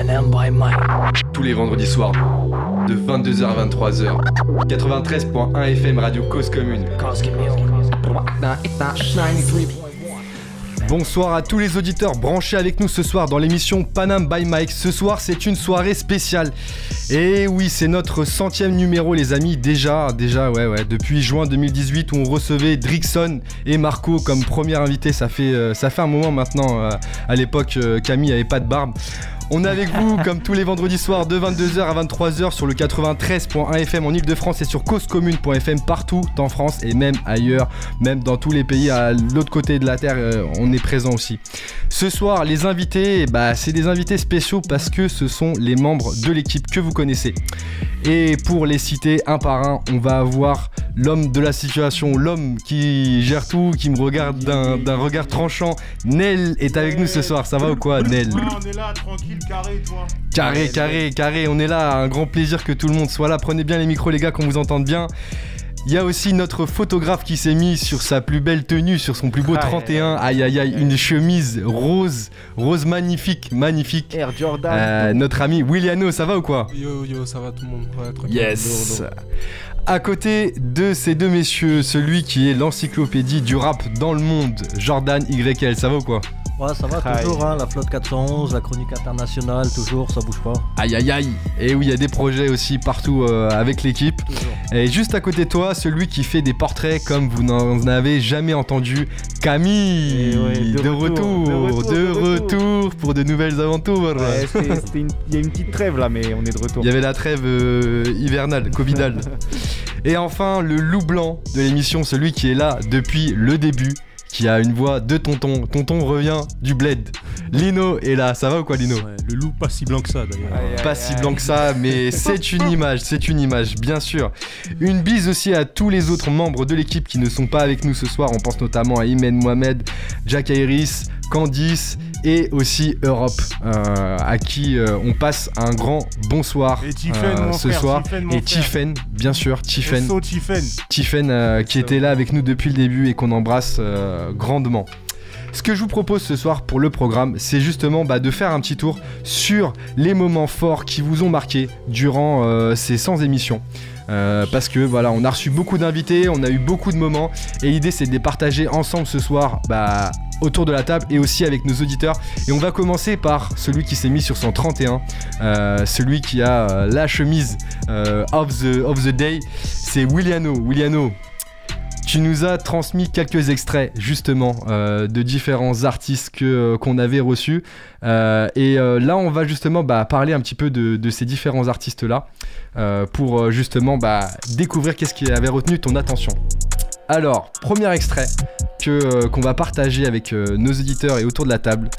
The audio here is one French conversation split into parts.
Panam by Mike. Tous les vendredis soirs, de 22h à 23h. 93.1 FM Radio Cause Commune. Cause Commune. Bonsoir à tous les auditeurs branchés avec nous ce soir dans l'émission Panam by Mike. Ce soir, c'est une soirée spéciale. Et oui, c'est notre centième numéro, les amis. Déjà, déjà, ouais, ouais. Depuis juin 2018, où on recevait Drixon et Marco comme premier invité. Ça fait, euh, ça fait un moment maintenant. euh, à l'époque, euh, Camille avait pas de barbe. On est avec vous comme tous les vendredis soirs de 22h à 23h sur le 93.1 FM en Ile-de-France et sur causecommune.fm partout en France et même ailleurs, même dans tous les pays à l'autre côté de la Terre, euh, on est présent aussi. Ce soir, les invités, bah, c'est des invités spéciaux parce que ce sont les membres de l'équipe que vous connaissez. Et pour les citer un par un, on va avoir l'homme de la situation, l'homme qui gère tout, qui me regarde d'un d'un regard tranchant. Nel est avec nous ce soir, ça va ou quoi Nel? Ouais, on est là, tranquille, carré, toi. Carré, carré, carré, on est là, un grand plaisir que tout le monde soit là. Prenez bien les micros, les gars, qu'on vous entende bien. Il y a aussi notre photographe qui s'est mis sur sa plus belle tenue, sur son plus beau 31. Aïe, aïe, aïe, une chemise rose, rose magnifique, magnifique. Air Jordan. Euh, notre ami Williano, ça va ou quoi? Yo yo, ça va tout le monde Ouais. Yes À côté de ces deux messieurs, celui qui est l'encyclopédie du rap dans le monde, Jordan YL, ça va ou quoi? Ouais, ça va Aïe. toujours, hein, la flotte 411, la chronique internationale, toujours, ça bouge pas. Aïe aïe aïe Et oui, il y a des projets aussi partout euh, avec l'équipe. Et juste à côté de toi, celui qui fait des portraits comme vous n'en avez jamais entendu, Camille ouais, de, de retour, retour, de, retour, de retour pour de nouvelles aventures. Ouais, Il y a une petite trêve là, mais on est de retour. Il y avait la trêve euh, hivernale, covidale. Et enfin, le loup blanc de l'émission, celui qui est là depuis le début, qui a une voix de tonton. Tonton revient du bled. Lino est là, ça va ou quoi Lino Ouais, le loup pas si blanc que ça, d'ailleurs. Pas si aïe. blanc que ça, mais c'est une image, c'est une image, bien sûr. Une bise aussi à tous les autres membres de l'équipe qui ne sont pas avec nous ce soir. On pense notamment à Imen Mohamed, Jack Iris, Candice et aussi Europe, euh, à qui euh, on passe un grand bonsoir Et Tiffen, mon ce frère, soir. Tiffen, mon et. Tiffen, bien sûr, Tiffen. SO Tiffen. Tiffen euh, qui était là avec nous depuis le début et qu'on embrasse euh, grandement. Ce que je vous propose ce soir pour le programme, c'est justement bah, de faire un petit tour sur les moments forts qui vous ont marqué durant euh, ces 100 émissions. Euh, parce que voilà, on a reçu beaucoup d'invités, on a eu beaucoup de moments, et l'idée c'est de les partager ensemble ce soir bah, autour de la table et aussi avec nos auditeurs. Et on va commencer par celui qui s'est mis sur son 31, euh, celui qui a euh, la chemise of, the, of the day, c'est Williano. Williano, tu nous as transmis quelques extraits justement euh, de différents artistes euh, qu'on avait reçus. Euh, et là, on va justement bah, parler un petit peu de, ces différents artistes-là pour justement bah, découvrir qu'est-ce qui avait retenu ton attention. Alors, premier extrait que, qu'on va partager avec nos auditeurs et autour de la table,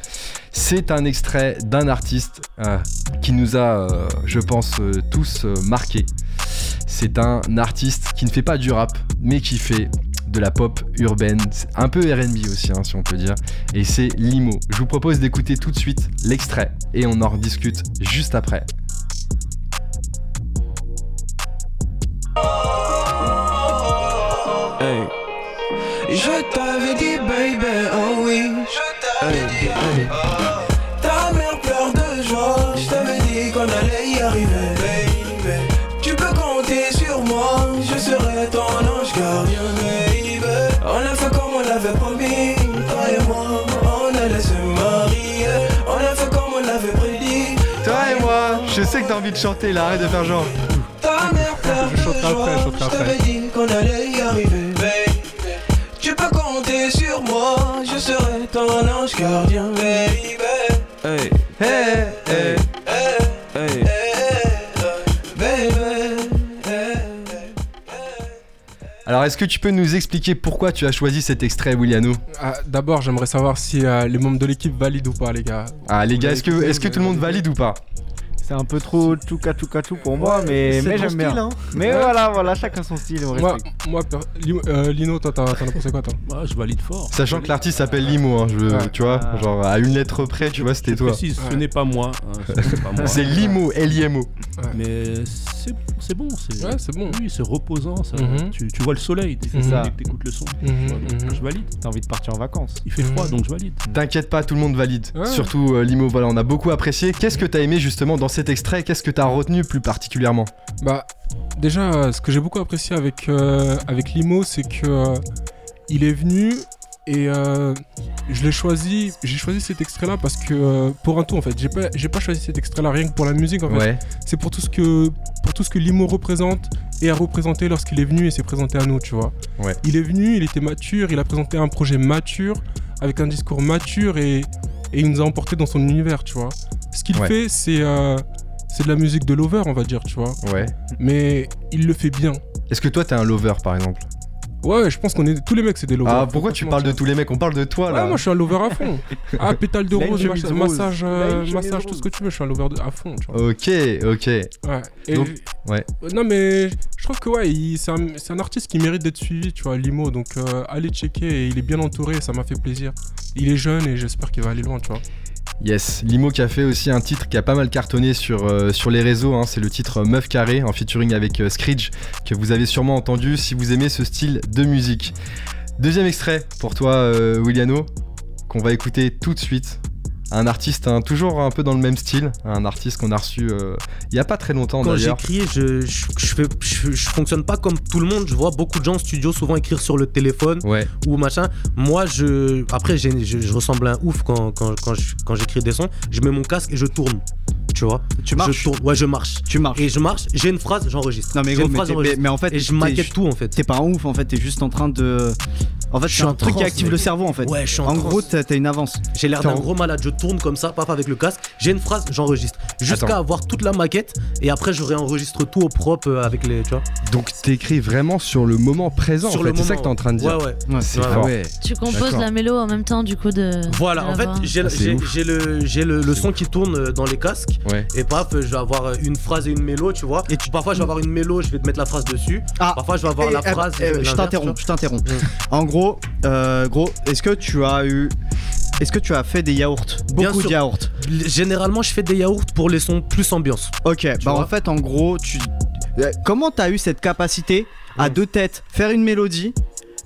c'est un extrait d'un artiste qui nous a, je pense, tous marqués. C'est un artiste qui ne fait pas du rap, mais qui fait de la pop urbaine, un peu RB aussi, hein, si on peut dire. Et c'est Limo. Je vous propose d'écouter tout de suite l'extrait et on en rediscute juste après. Hey. Je t'avais dit baby, oh oui Hey, hey. Ta envie de chanter là, arrête de faire genre. Ta mère pleure Je chanterai après, je chanterai Je après. t'avais dit qu'on allait y arriver. Tu peux compter sur moi Je serai ton ange gardien baby Hey, Hey, hey. hey, hey, baby Alors, est-ce que tu peux nous expliquer pourquoi tu as choisi cet extrait, Williano? Ah, D'abord, j'aimerais savoir si euh, les membres de l'équipe valident ou pas, les gars. Ah, les gars, est-ce que, est-ce que tout le monde valide ou pas? C'est un peu trop tchouka tchouka tchou pour moi, mais, mais j'aime bien. style, hein. Mais Ouais. voilà, voilà, chacun son style, on Moi, moi euh, Lino, toi, t'en as pensé quoi, toi Bah, je valide fort. Sachant que l'artiste s'appelle Limo, hein, je, Ouais. tu vois, Ah. genre à une lettre près, tu vois, c'était toi. précise, ce Ouais. n'est pas moi. hein, ce n'est pas moi. C'est Limo, L-I-M-O. Mais c'est c'est bon. c'est- Ouais, c'est bon. Oui, c'est reposant. Ça, Mhm. tu, tu vois le soleil dès que t'écoutes le son. Mhm, Tu vois, donc, mhm. Je valide. T'as envie de partir en vacances. Il fait froid, donc je valide. T'inquiète pas, tout le monde valide. Surtout euh, Limo, voilà, on a beaucoup apprécié. Qu'est-ce que t'as aimé justement dans cet extrait Qu'est-ce que t'as retenu plus particulièrement? Bah, déjà, euh, ce que j'ai beaucoup apprécié avec, euh, avec Limo, c'est que euh, il est venu et euh, je l'ai choisi. J'ai choisi cet extrait-là parce que pour un tout, en fait, j'ai pas, j'ai pas choisi cet extrait-là rien que pour la musique. En fait, Ouais, c'est pour tout ce que pour tout ce que Limo représente et a représenté lorsqu'il est venu et s'est présenté à nous, tu vois. Ouais. Il est venu, il était mature, il a présenté un projet mature avec un discours mature et, et il nous a emporté dans son univers, tu vois. Ce qu'il Ouais. fait, c'est euh, c'est de la musique de lover, on va dire, tu vois. ouais. Mais il le fait bien. Est-ce que toi t'es un lover par exemple? Ouais, je pense qu'on est tous les mecs, c'est des lovers. Ah, pourquoi tu parles de tous les mecs On parle de toi là. Ouais, moi je suis un lover à fond. Ah, pétale de rose, massage, euh, massage, tout ce que tu veux, je suis un lover de- à fond, tu vois. Ok, ok. Ouais. Et Donc, ouais. Non, mais je trouve que ouais, il- c'est un, artiste qui mérite d'être suivi, tu vois, Limo. Donc euh, allez checker, et il est bien entouré, ça m'a fait plaisir. Il est jeune et j'espère qu'il va aller loin, tu vois. Yes, Limo qui a fait aussi un titre qui a pas mal cartonné sur, euh, les réseaux, hein, c'est le titre Meuf Carré en featuring avec euh, Screech que vous avez sûrement entendu si vous aimez ce style de musique. Deuxième extrait pour toi euh, Williano, qu'on va écouter tout de suite. Un artiste hein, toujours un peu dans le même style, un artiste qu'on a reçu euh, il y a pas très longtemps Quand j'écris, je, je, je, fais, je, je fonctionne pas comme tout le monde. Je vois beaucoup de gens en studio souvent écrire sur le téléphone Ouais, ou machin. Moi, je. Après, je, je ressemble à un ouf quand, quand, quand j'écris des sons. Je mets mon casque et je tourne. Tu vois? Tu marches? Je tourne. Ouais, je marche. Tu marches. Et je marche, j'ai une phrase, j'enregistre. Non mais gros, une mais, phrase, t'es- mais, j'enregistre. mais en fait, Et je maquette tout en fait. T'es pas un ouf en fait, t'es juste en train de. En fait, Je c'est suis un truc qui active le cerveau en fait. Ouais, je suis en gros, t'as une avance. J'ai l'air d'un gros malade, je tourne comme ça, paf avec le casque, j'ai une phrase, j'enregistre. Jusqu'à avoir toute la maquette et après je réenregistre tout au propre euh, avec les. Tu vois donc t'écris vraiment sur le moment présent Sur en le fait, c'est ça que t'es en train de dire. Ouais, ouais. Ouais. C'est ouais. Tu composes la mélo en même temps du coup de. Voilà, de en fait, j'ai Ah, j'ai- le, j'ai le, le son qui tourne euh, dans les casques. Ouais. Et paf, je vais avoir euh, une phrase et une mélo, tu vois. Et tu- Parfois, je vais avoir une mélo, je vais te mettre la phrase dessus. Ah, Parfois, je vais avoir Et, la euh, phrase. euh, euh, je t'interromps, je t'interromps. Mm. En gros, euh, gros, est-ce que tu as eu. Est-ce que tu as fait des yaourts? Beaucoup sûr. de yaourts. Généralement, je fais des yaourts pour les sons plus ambiance. Ok, bah en fait, en gros, tu. euh, Comment t'as eu cette capacité à Mm. deux têtes faire une mélodie,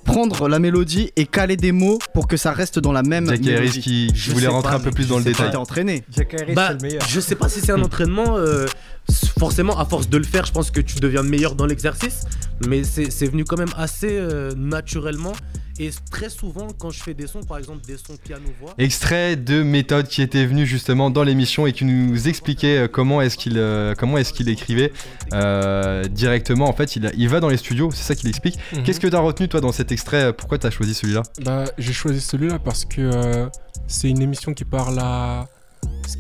prendre la mélodie et caler des mots pour que ça reste dans la même mélodie? qui, Je voulait sais rentrer pas, un peu plus dans le détail. pas. Entraîné. Bah, c'est le meilleur. je sais pas si c'est un entraînement. euh, forcément, à force de le faire, je pense que tu deviens meilleur dans l'exercice. Mais c'est c'est venu quand même assez euh, naturellement. Et très souvent, quand je fais des sons, par exemple des sons piano-voix. Extrait de méthode qui était venu justement dans l'émission et qui nous expliquait euh, comment est-ce qu'il euh, comment est-ce qu'il écrivait euh, directement. En fait, il, va dans les studios, c'est ça qu'il explique. Mhm. Qu'est-ce que t'as retenu toi dans cet extrait? Pourquoi t'as choisi celui-là? Bah, j'ai choisi celui-là parce que euh, c'est une émission qui parle à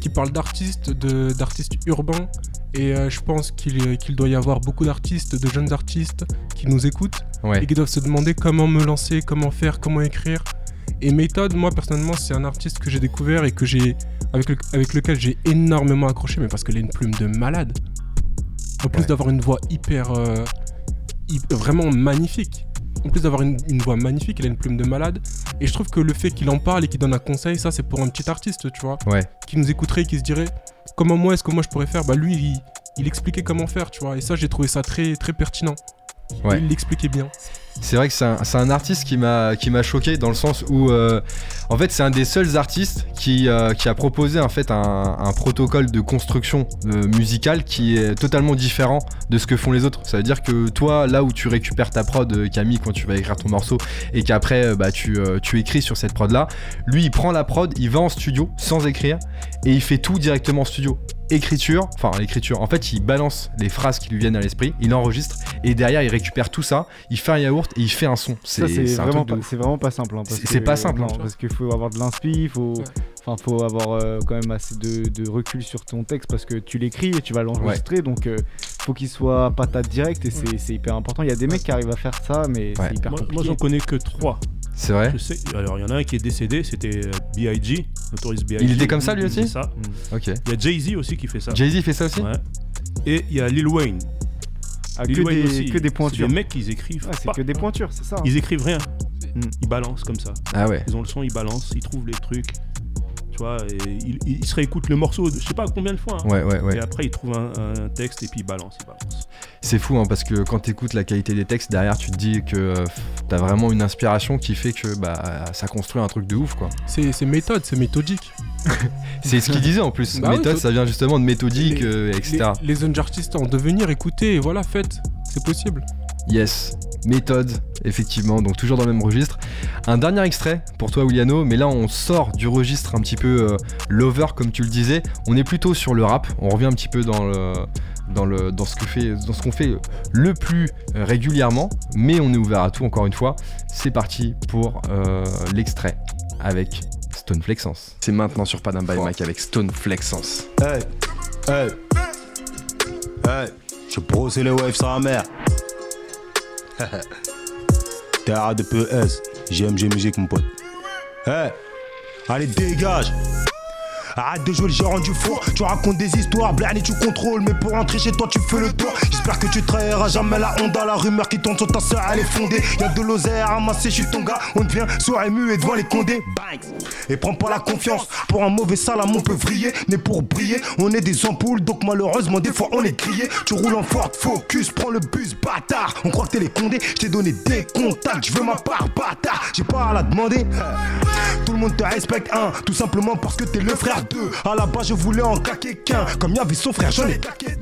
qui parle d'artistes, d'artistes urbains, et euh, je pense qu'il euh, qu'il doit y avoir beaucoup d'artistes, de jeunes artistes qui nous écoutent Ouais. et qui doivent se demander comment me lancer, comment faire, comment écrire. Et Méthode, moi personnellement, c'est un artiste que j'ai découvert et que j'ai avec, le- avec lequel j'ai énormément accroché, mais parce qu'il a une plume de malade. En plus Ouais. d'avoir une voix hyper, euh, vraiment magnifique. En plus d'avoir une, une voix magnifique, il a une plume de malade. Et je trouve que le fait qu'il en parle et qu'il donne un conseil, ça c'est pour un petit artiste, tu vois. Ouais. Qui nous écouterait, qui se dirait comment moi est-ce que moi je pourrais faire? Bah lui, il, il expliquait comment faire, tu vois. Et ça, j'ai trouvé ça très très pertinent. Ouais. Il l'expliquait bien. C'est vrai que c'est un, artiste qui m'a qui m'a choqué dans le sens où euh, en fait c'est un des seuls artistes qui, euh, qui a proposé en fait un, protocole de construction euh, musicale qui est totalement différent de ce que font les autres. Ça veut dire que toi là où tu récupères ta prod Camille quand tu vas écrire ton morceau et qu'après bah tu, tu écris sur cette prod là, lui il prend la prod, il va en studio sans écrire et il fait tout directement en studio. Écriture, enfin l'écriture, en fait il balance les phrases qui lui viennent à l'esprit, il enregistre et derrière il récupère tout ça, il fait un yaourt et il fait un son. C'est vraiment, de pas- vraiment simple. hein, parce C'est- pas simple, non, hein. parce qu'il faut avoir de l'inspi, il faut, Ouais. enfin, faut avoir euh, quand même assez de, de recul sur ton texte parce que tu l'écris et tu vas l'enregistrer. Donc, euh, faut qu'il soit patate direct et c'est hyper important. Il y a des mecs qui arrivent à faire ça, mais Ouais. c'est hyper Moi, moi, compliqué. j'en connais que trois. C'est vrai Je sais. Alors, il y en a un qui est décédé, c'était euh, B.I.G. Notorious B.I.G. Il était comme ça, lui Il aussi ça. Ok. Il y a Jay-Z aussi qui fait ça. Jay-Z fait ça aussi Ouais. Et il y a Lil Wayne. Ah, que, des, aussi. que des C'est pointures. des mecs qui écrivent. Ouais, c'est que des pointures, c'est ça. hein. Ils écrivent rien. Mm. Ils balancent comme ça. Ah ouais. Ils ont le son, ils balancent, ils trouvent les trucs. Tu vois, et il, il- il se réécoute le morceau, de- je sais pas combien de fois. hein. Ouais, ouais, ouais. Et après, il trouve un, un texte et puis il balance, il balance. C'est fou hein, parce que quand tu écoutes la qualité des textes derrière, tu te dis que euh, t'as vraiment une inspiration qui fait que bah ça construit un truc de ouf quoi. C'est c'est méthode, c'est méthodique. C'est ce qu'il disait en plus. Bah Méthode, ça vient justement de méthodique, Les- euh, etc. Les, les jeunes artistes en devenir, écoutez, et voilà, faites. C'est possible. Yes, méthode, effectivement, donc toujours dans le même registre. Un dernier extrait pour toi, Williano, mais là on sort du registre un petit peu euh, lover, comme tu le disais. On est plutôt sur le rap, on revient un petit peu dans le. Dans, le, dans ce que fait dans ce qu'on fait le plus euh, régulièrement mais on est ouvert à tout encore une fois c'est parti pour euh, l'extrait avec Stone Flexence c'est maintenant sur Padam by Mike avec Stone Flexence Hey, hey, hey, je brosse les waves sur la mer. Terre de PS, JMG musique mon pote. Hey, allez dégage. Arrête de jouer le gérant du tu racontes des histoires, blâne et tu contrôles, mais pour rentrer chez toi tu fais le tour. J'espère que tu trahiras jamais la Honda, la rumeur qui tourne sur ta soeur elle est fondée. Y'a de l'oseille à ramasser, je suis ton gars, on devient sourd et muet devant les condés. Et prends pas la confiance, pour un mauvais salam on peut vriller, mais pour briller, on est des ampoules, donc malheureusement des fois on est grillé. Tu roules en Ford Focus, prends le bus, bâtard. On croit que t'es les condés, je t'ai donné des contacts, je veux ma part, bâtard. J'ai pas à la demander. Tout le monde te respecte, un, tout simplement parce que t'es le frère d'eux. À la base, je voulais en claquer qu'un. Comme y avait son frère, j'en ai claqué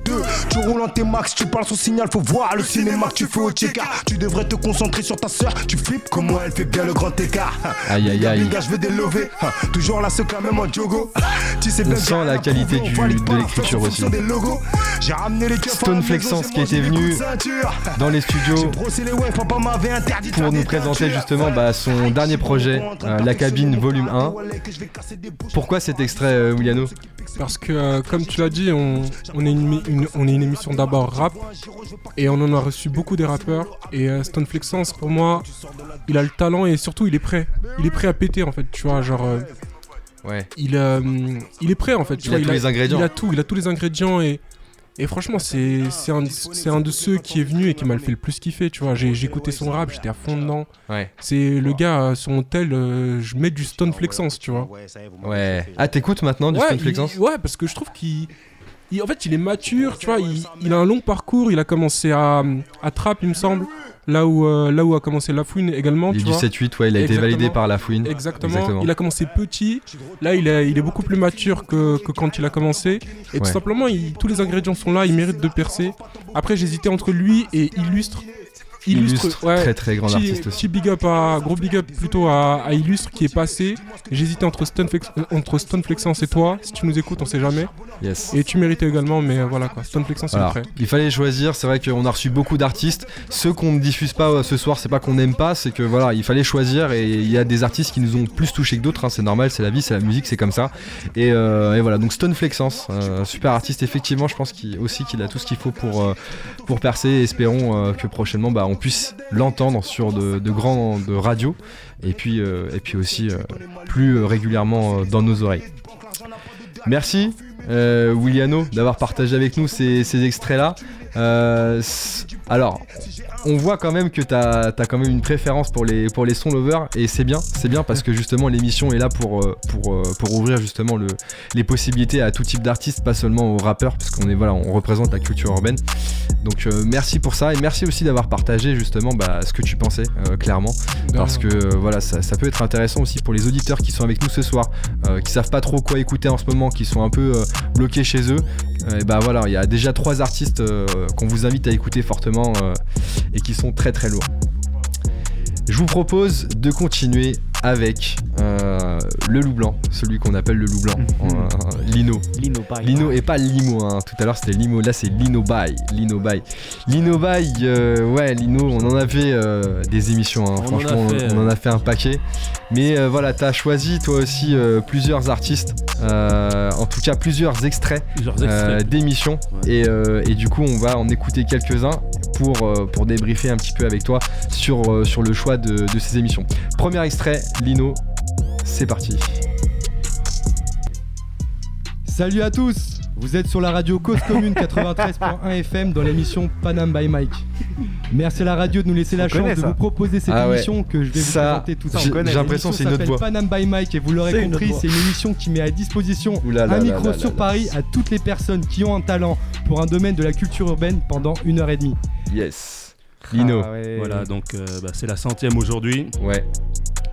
Tu roules en tes max, tu parles son signal, faut voir le cinéma que tu fais au check Tu devrais te concentrer sur ta soeur, tu flippes comment elle fait bien le grand écart. Aïe, aïe, aïe. Les gars, je des lovés. Toujours la quand même en jogo. Tu sais On bien que sent la qualité du- on de l'écriture aussi. fonction des logos. J'ai ramené les Stone j'ai qui était venu dans les studios pour nous présenter justement bah, son dernier projet, euh, La Cabine Volume 1. Pourquoi cet extrait, euh, Williano Parce que, euh, comme tu l'as dit, on, on est une, une- on est une émission d'abord rap et on en a reçu beaucoup des rappeurs. Et euh, Stone Flexence, pour moi, il a le talent et surtout il est prêt. Il est prêt à péter en fait, tu vois. Genre, euh, Ouais. il, euh, il est prêt en fait. Tu Il vois, a tous les ingrédients. Il a tout, il a tous les ingrédients et. Et franchement, c'est c'est un, c'est un de ceux qui est venu et qui m'a le fait le plus kiffer, tu vois. J'ai écouté son rap, j'étais à fond dedans. Ouais. C'est le gars, euh, son hôtel, euh, je mets du Stone Flexence, tu vois. Ouais. Ah, t'écoutes maintenant du Ouais, Stone il- Flexence ouais, parce que je trouve qu'il. Il- en fait, il est mature, tu vois. Il, il a un long parcours. Il a commencé à, à Trap, il me semble. Là où, euh, là où a commencé La Fouine également. Il est tu du vois. 7-8, ouais, il a été Exactement. validé par La Fouine. Exactement. Il a commencé petit. Là, il est, il est beaucoup plus mature que, que quand il a commencé. Et tout simplement, il- tous les ingrédients sont là. Il mérite de percer. Après, j'hésitais entre lui et Illustre. Illustre, très, très grand petit- artiste aussi. petit big up à, gros big up plutôt à, à Illustre qui est passé. J'hésitais entre Stone, Flex- euh, entre Stone Flexence et toi. Si tu nous écoutes, on sait jamais. Yes. Et tu méritais également, mais euh, voilà quoi. Stone Flexence, c'est Alors, prêt. il fallait choisir, c'est vrai qu'on a reçu beaucoup d'artistes. Ceux qu'on ne diffuse pas euh, ce soir, c'est pas qu'on n'aime pas, c'est que voilà, il fallait choisir et il y a des artistes qui nous ont plus touché que d'autres, hein, c'est normal, c'est la vie, c'est la musique, c'est comme ça. Et, euh, et voilà, donc Stone Flexence, euh, super artiste, effectivement, je pense qu'il, aussi qu'il a tout ce qu'il faut pour, euh, pour percer. Espérons que prochainement bah, on puisse l'entendre sur de, de radios et puis, euh, et puis aussi euh, plus régulièrement euh, dans nos oreilles. Merci euh, Williano d'avoir partagé avec nous ces, extraits-là. Alors, on voit quand même que tu as, quand même une préférence pour les, pour les sons lovers et c'est bien, c'est bien parce que justement l'émission est là pour, euh, pour, euh, pour ouvrir justement le, les possibilités à tout type d'artistes, pas seulement aux rappeurs, parce qu'on est voilà, on représente la culture urbaine. Donc euh, merci pour ça et merci aussi d'avoir partagé justement bah, ce que tu pensais euh, clairement, parce que euh, voilà ça, ça peut être intéressant aussi pour les auditeurs qui sont avec nous ce soir, qui savent pas trop quoi écouter en ce moment, qui sont un peu bloqués chez eux. Euh, et bah voilà, il y a déjà trois artistes euh, qu'on vous invite à écouter fortement euh, et qui sont très très lourds. Je vous propose de continuer avec euh, le loup blanc, celui qu'on appelle le loup blanc, euh, Lino. Lino Bay. Lino et pas Limo, hein. tout à l'heure c'était Limo, là c'est Lino Bay. Lino Bay. Lino Bay, euh, ouais, Lino, on en a fait euh, des émissions, hein. On en franchement, fait, on en a fait un paquet. Mais voilà, t'as choisi toi aussi plusieurs artistes, en tout cas plusieurs extraits d'émissions. Et, et du coup, on va en écouter quelques-uns pour, pour débriefer un petit peu avec toi sur, sur le choix de, de ces émissions. Premier extrait, Lino, c'est parti. Salut à tous Vous êtes sur la radio Cause Commune 93.1 FM dans l'émission Panam by Mike. Merci à la radio de nous laisser la On chance de ça. vous proposer cette Ah ouais. émission que je vais vous Ça, présenter tout de j'ai- j'ai l'impression que c'est une autre voix. Panam by Mike et vous l'aurez C'est une compris, autre c'est une émission qui met à disposition Ouh là là un là micro là sur là Paris à toutes les personnes qui ont un talent pour un domaine de la culture urbaine pendant une heure et demie. Yes. Lino. Ah ouais. Voilà, donc euh, bah, c'est la centième aujourd'hui. Ouais.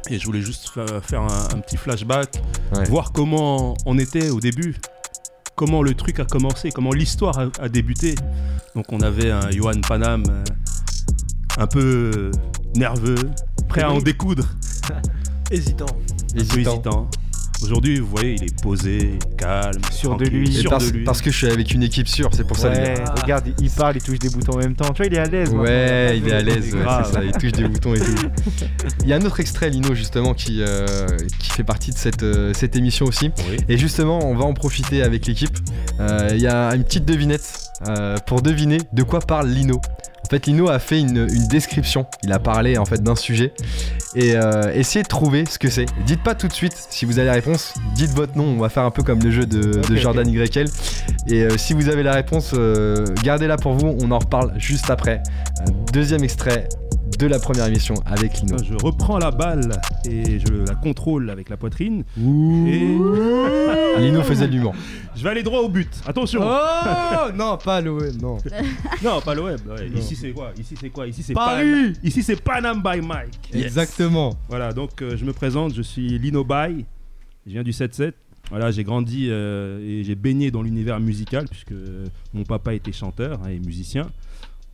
Et je voulais juste fa- faire un, un petit flashback, Ouais. voir comment on était au début, comment le truc a commencé, comment l'histoire a, a débuté. Donc on avait un Johan Panam euh, un peu nerveux, prêt à en découdre. Hésitant. hésitant. Aujourd'hui, vous voyez, il est posé, calme, Sûr de lui. Sûr parce, de lui. parce que je suis avec une équipe sûre, c'est pour ça. les regarde, il- parle, il touche des boutons en même temps. Tu vois, il est à l'aise. Ouais, il est à l'aise, ouais, c'est ça, il touche des boutons et tout. Il y a un autre extrait, Lino, justement, qui, euh, qui fait partie de cette, euh, cette émission aussi. Oui. Et justement, on va en profiter avec l'équipe. Euh, Il y a une petite devinette euh, pour deviner de quoi parle Lino. En fait, Lino a fait une, une description. Il a parlé en fait d'un sujet. Et euh, essayez de trouver ce que c'est. Dites pas tout de suite si vous avez la réponse. Dites votre nom. On va faire un peu comme le jeu de, Jordan YL. Et euh, si vous avez la réponse, euh, gardez-la pour vous. On en reparle juste après. Deuxième extrait de la première émission avec Lino. Je reprends la balle et je la contrôle avec la poitrine. Et Lino faisait du Mans. je vais aller droit au but. Attention. Oh non, pas l'OM, non. Non, pas le web. ouais. Non. Ici c'est quoi? Ici c'est quoi? Ici c'est Paris Pan- Ici c'est Panam by Mike. Exactement. Voilà, donc euh, je me présente, je suis Lino Bay. Je viens du 7-7. Voilà, j'ai grandi euh, et j'ai baigné dans l'univers musical puisque mon papa était chanteur hein, et musicien.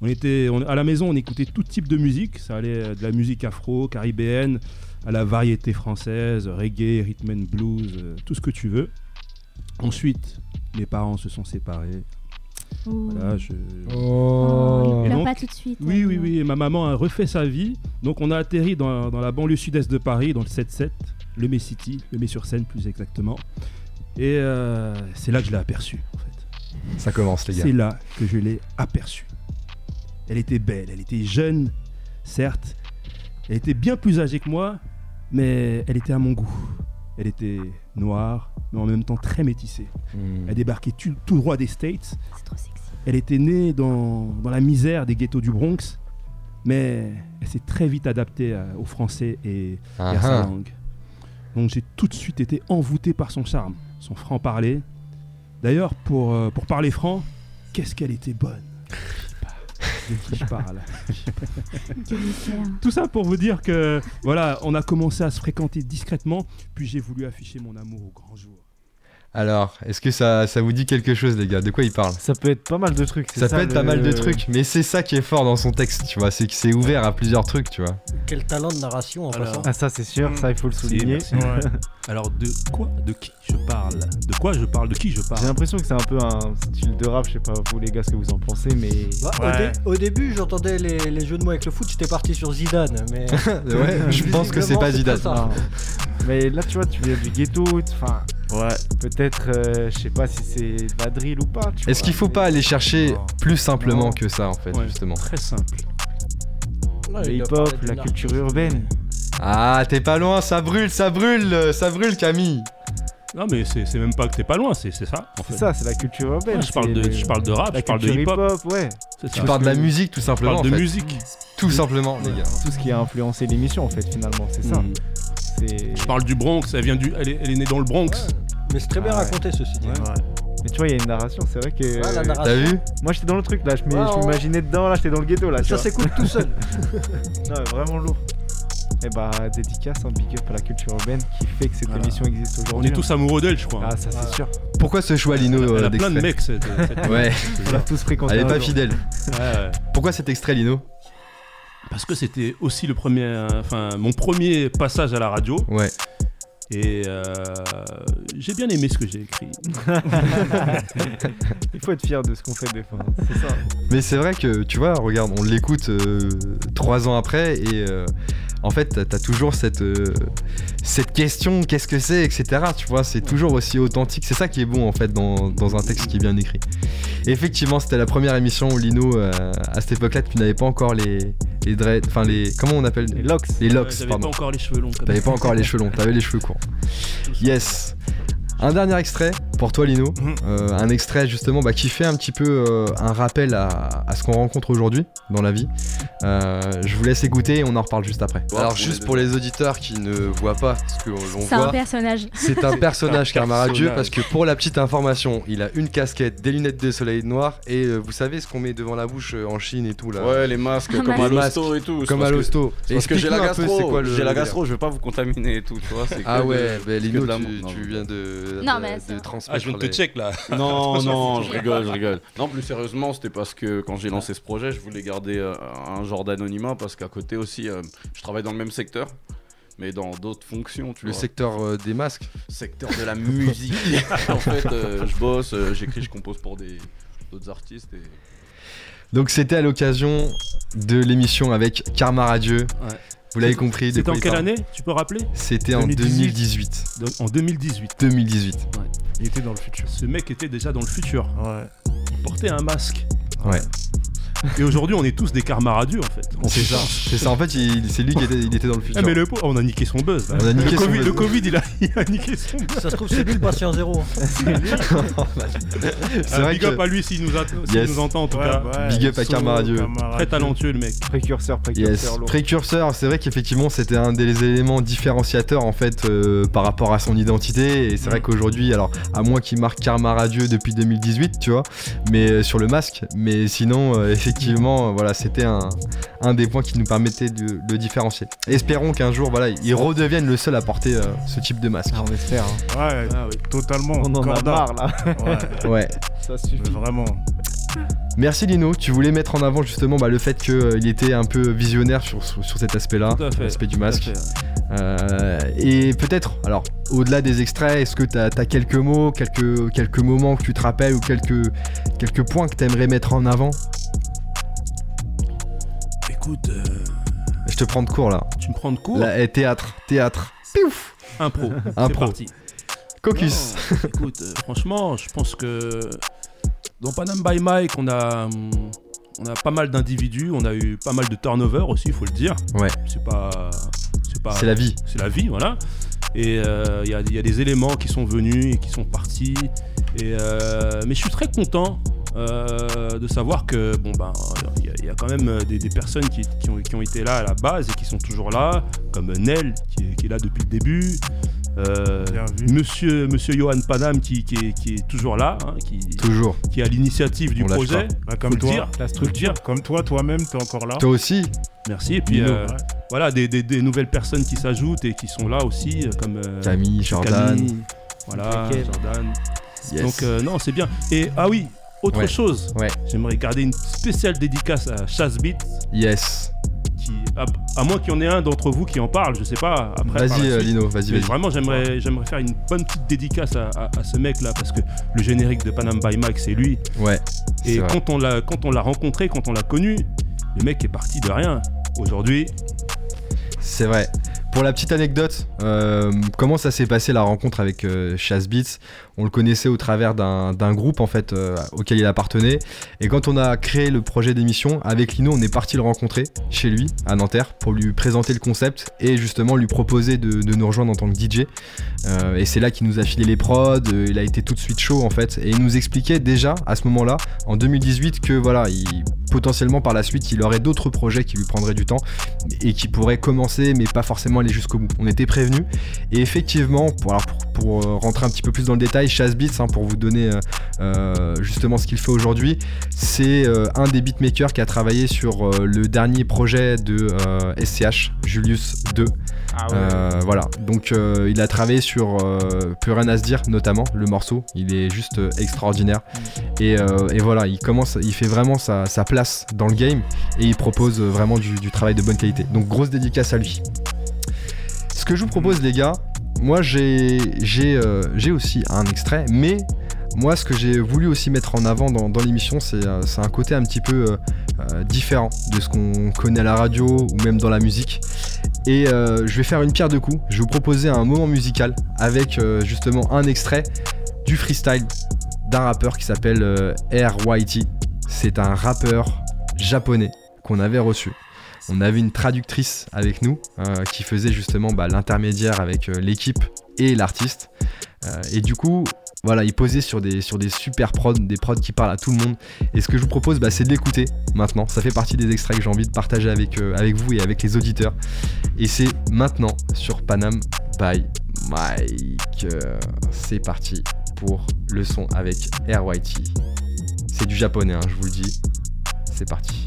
On était on- à la maison, on écoutait tout type de musique. Ça allait euh, de la musique afro, caribéenne, à la variété française, reggae, rhythm and blues, euh, tout ce que tu veux. Ensuite, mes parents se sont séparés. Voilà, je... Oh, Et donc- pas tout de suite. Oui, oui, oui. et Ma maman a refait sa vie. Donc, on a atterri dans, dans la banlieue sud-est de Paris, dans le 7-7, le May City, le May sur Seine plus exactement. Et euh, c'est là que je l'ai aperçue, en fait. Ça commence, les gars. C'est là que je l'ai aperçue. Elle était belle, elle était jeune, certes. Elle était bien plus âgée que moi, mais elle était à mon goût. Elle était noire, mais en même temps très métissée. Hmm. Elle débarquait tout droit des States. C'est trop sexy. Elle était née dans, dans la misère des ghettos du Bronx, mais elle s'est très vite adaptée à- au français et, et à Ah sa ah. langue. Donc j'ai tout de suite été envoûté par son charme, son franc-parler. D'ailleurs, pour, euh, pour parler franc, qu'est-ce qu'elle était bonne De qui je parle Quel mystère. Tout ça pour vous dire que voilà, on a commencé à se fréquenter discrètement, puis j'ai voulu afficher mon amour au grand jour. Alors, est-ce que ça, ça vous dit quelque chose, les gars? De quoi il parle? Ça peut être pas mal de trucs. Ça, peut être pas mal de trucs, mais c'est ça qui est fort dans son texte, tu vois. C'est que c'est ouvert à plusieurs trucs, tu vois. Quel talent de narration en Alors. passant. Ah, ça, c'est sûr, ça, il faut le souligner. merci. Alors de quoi De qui je parle? De quoi je parle? De qui je J'ai parle l'impression que c'est un peu un style de rap, je sais pas vous les gars ce que vous en pensez, mais. Bah, au, Ouais. dé- au début, j'entendais les, les jeux de mots avec le foot, j'étais parti sur Zidane, mais. Ouais, je pense que c'est pas Zidane. Mais là, tu vois, tu viens du ghetto, enfin, Ouais. peut-être, euh, je sais pas si c'est de la drill ou pas. Est-ce qu'il faut mais- pas aller chercher Non. plus simplement Non. que ça, en fait, Ouais. justement Très simple. Ouais, Le hip-hop, la culture urbaine. Ah, t'es pas loin, ça brûle, ça brûle, euh, ça brûle, Camille Non mais c'est c'est même pas que t'es pas loin, c'est c'est ça. En fait. C'est ça, c'est la culture urbaine. Ouais, je parle de le- je parle de rap, la je parle de culture hip hop. ouais. Tu parles de la que- musique, tout Je simplement, parle en de fait. musique. Tout simplement, les gars. Tout ce qui a influencé l'émission, en fait, finalement, c'est ça. C'est. Je parle du Bronx, elle vient du, elle est, elle est née dans le Bronx. Mais c'est très bien Ah ouais. raconté ceci dit. Ouais. Mais tu vois, il y a une narration, c'est vrai que. Ouais, la T'as narration. vu Moi, j'étais dans le truc là, je on- m'imaginais dedans, là, j'étais dans le ghetto là. tu Ça s'écoute tout seul. Non, mais vraiment lourd. Et bah, dédicace, un big up à la culture urbaine qui fait que cette Voilà. émission existe On aujourd'hui. est tous amoureux d'elle, je crois. Ah, ça, c'est sûr. Pourquoi ce choix, Lino Elle euh, a plein de mecs. cette- cette- Ouais, On l'a tous fréquenté. elle est pas jour. fidèle. Ouais, ouais. Pourquoi cet extrait, Lino Parce que c'était aussi le premier, enfin mon premier passage à la radio. Ouais. Et euh, j'ai bien aimé ce que j'ai écrit. Il faut être fier de ce qu'on fait des fois. hein. C'est ça. Mais c'est vrai que, tu vois, regarde, on l'écoute euh, trois ans après et euh, en fait, t'as- toujours cette, euh, cette question, qu'est-ce que c'est, etc. Tu vois, c'est toujours aussi authentique. C'est ça qui est bon, en fait, dans, dans un texte qui est bien écrit. Et effectivement, c'était la première émission où Lino, euh, à cette époque-là, tu n'avais pas encore les, les dreads, enfin les, comment on appelle Les locks. Les locks, J'avais pas encore les cheveux longs. T'avais pas encore les cheveux longs, t'avais les cheveux courts. Yes. Un dernier extrait pour toi Lino, Mhm. euh, un extrait justement bah, qui fait un petit peu euh, un rappel à, à ce qu'on rencontre aujourd'hui dans la vie. Euh, je vous laisse écouter et on en reparle juste après. Alors juste pour les auditeurs qui ne voient pas ce que l'on C'est un voit, personnage. c'est un personnage Karma Dieu personnage. parce que pour la petite information, il a une casquette, des lunettes de soleil noires et euh, vous savez ce qu'on met devant la bouche en Chine et tout là. Ouais, les masques comme à l'hosto et tout. Comme à que- l'hosto. Parce que j'ai la gastro, quoi le- j'ai la gastro, je veux pas vous contaminer et tout, tu vois. Ah ouais, que Lino, tu, viens de, Non, mais Ah, je viens de te les- check là. Non, non, je rigole, je rigole. Non, plus sérieusement, c'était parce que quand j'ai lancé ce projet, je voulais garder euh, un genre d'anonymat parce qu'à côté aussi, euh, je travaille dans le même secteur, mais dans d'autres fonctions, tu Le vois. secteur euh, des masques. secteur de la musique. en fait, euh, je bosse, euh, j'écris, je compose pour des d'autres artistes et Donc c'était à l'occasion de l'émission avec Karma Radieux. Ouais. Vous l'avez compris. de C'était en quelle parle. année Tu peux rappeler? C'était en 2018. 2018. De- En 2018. 2018. Il était dans le futur. Ce mec était déjà dans le futur. Ouais. Il portait un masque. Ouais. Et aujourd'hui, on est tous des karma radieux en fait. On C'est ça. C'est ça. En fait, il- c'est lui qui était, il était dans le Ah, futur. mais le pauvre, on a niqué son buzz. là. On a niqué le, son COVID, buzz. le Covid, il a, il a niqué son buzz. Ça se trouve, c'est lui le patient zéro. C'est Ah, vrai big que up à lui s'il nous, a- s'il Yes. nous entend en tout Ouais, cas. ouais, Big up à Karma Radio. Très Radio. talentueux le mec. Précurseur, Yes, précurseur lourd. précurseur, c'est vrai qu'effectivement c'était un des éléments différenciateurs en fait euh, par rapport à son identité et c'est vrai qu'aujourd'hui alors à moins qu'il marque Karma Radieux depuis 2018 tu vois mais euh, sur le masque mais sinon euh, effectivement euh, voilà c'était un, un des points qui nous permettait de le différencier. Espérons qu'un jour voilà il redevienne le seul à porter euh, ce type de masque. Ah, on espère. hein. Ouais, Ah oui. totalement. On en a marre là. Ouais, Ouais. Ça suffit. mais vraiment. Merci Lino, tu voulais mettre en avant justement bah, le fait qu'il était un peu visionnaire sur, sur, sur cet aspect-là, Tout à fait. l'aspect du Tout à masque. fait. Euh, et peut-être, alors, au-delà des extraits, est-ce que tu as, quelques mots, quelques, quelques moments que tu te rappelles ou quelques, quelques points que tu aimerais mettre en avant? Écoute, euh, Je te prends de court là. tu me prends de court. Là, eh, théâtre, théâtre. Piouf Impro. Impro. parti. Caucus. Non, écoute, euh, franchement, je pense que dans Panam by Mike, on a, hum, on a pas mal d'individus, on a eu pas mal de turnover aussi, il faut le dire. Ouais. C'est pas, c'est pas, C'est la vie. c'est la vie, voilà. Et euh, il y, a- il y a des éléments qui sont venus et qui sont partis. Et euh, mais je suis très content euh, de savoir que bon ben il y a- il y, a quand même euh, des, des personnes qui, qui ont, qui ont été là à la base et qui sont toujours là, comme Nel qui est, qui est là depuis le début. Euh. Monsieur, Monsieur Johan Panam qui, qui est, qui est toujours là, hein, qui, Toujours. qui est à l'initiative du On projet. Bah, comme toi, dire, La structure. comme toi, toi-même, t'es encore là. Toi aussi Merci. Et puis euh, ouais. voilà des, des- des nouvelles personnes qui s'ajoutent et qui sont là aussi, comme euh, Camille, Jordan. Camille, voilà. Jordan. Yes. Donc euh, non, c'est bien. Et ah oui, autre Ouais. chose. Ouais. J'aimerais garder une spéciale dédicace à Chasbeat, Yes. qui à, à moins qu'il y en ait un d'entre vous qui en parle, je sais pas. Après, Vas-y, euh. Lino, vas-y, vas-y. vraiment, j'aimerais, j'aimerais faire une bonne petite dédicace à, à- à ce mec-là parce que le générique de Panam by Mike, c'est lui. Ouais. Et vrai. quand on l'a, quand on l'a rencontré, quand on l'a connu, le mec est parti de rien. Aujourd'hui, C'est vrai. Pour la petite anecdote, euh, comment ça s'est passé la rencontre avec euh, Chaz Beats? On le connaissait au travers d'un groupe en fait euh, auquel il appartenait. Et quand on a créé le projet d'émission avec Lino, on est parti le rencontrer chez lui à Nanterre pour lui présenter le concept et justement lui proposer de, de nous rejoindre en tant que DJ. Euh, et c'est là qu'il nous a filé les prods. euh, il a été tout de suite chaud en fait et il nous expliquait déjà à ce moment-là, en 2018, que voilà, il, potentiellement par la suite, il aurait d'autres projets qui lui prendraient du temps et qui pourraient commencer mais pas forcément aller jusqu'au bout. On était prévenus et effectivement, pour, rentrer un petit peu plus dans le détail, Chaz Beats, hein, pour vous donner euh, euh, justement ce qu'il fait aujourd'hui, c'est euh, un des beatmakers qui a travaillé sur euh, le dernier projet de SCH, Julius 2. Ah voilà, donc il a travaillé sur Plus rien à se dire, notamment le morceau. Il est juste extraordinaire. Et, euh, et voilà, il commence, il fait vraiment sa, sa place dans le game et il propose vraiment du, du travail de bonne qualité. Donc grosse dédicace à lui. Ce que je vous propose, les gars, moi euh, j'ai aussi un extrait, mais moi ce que j'ai voulu aussi mettre en avant dans, l'émission, c'est euh, c'est un côté un petit peu euh, différent de ce qu'on connaît à la radio ou même dans la musique. Et je vais faire une pierre de coups. Je vais vous proposer un moment musical avec justement un extrait du freestyle d'un rappeur qui s'appelle RYT. C'est un rappeur japonais qu'on avait reçu. On avait une traductrice avec nous euh, qui faisait justement bah, l'intermédiaire avec euh, l'équipe et l'artiste. Euh, et du coup, voilà, il posait sur des, super prods, des prods qui parlent à tout le monde. Et ce que je vous propose, bah, c'est de l'écouter maintenant. Ça fait partie des extraits que j'ai envie de partager avec, vous et avec les auditeurs. Et c'est maintenant sur Panam by Mike. C'est parti pour le son avec RYT. C'est du japonais, hein, je vous le dis. C'est parti.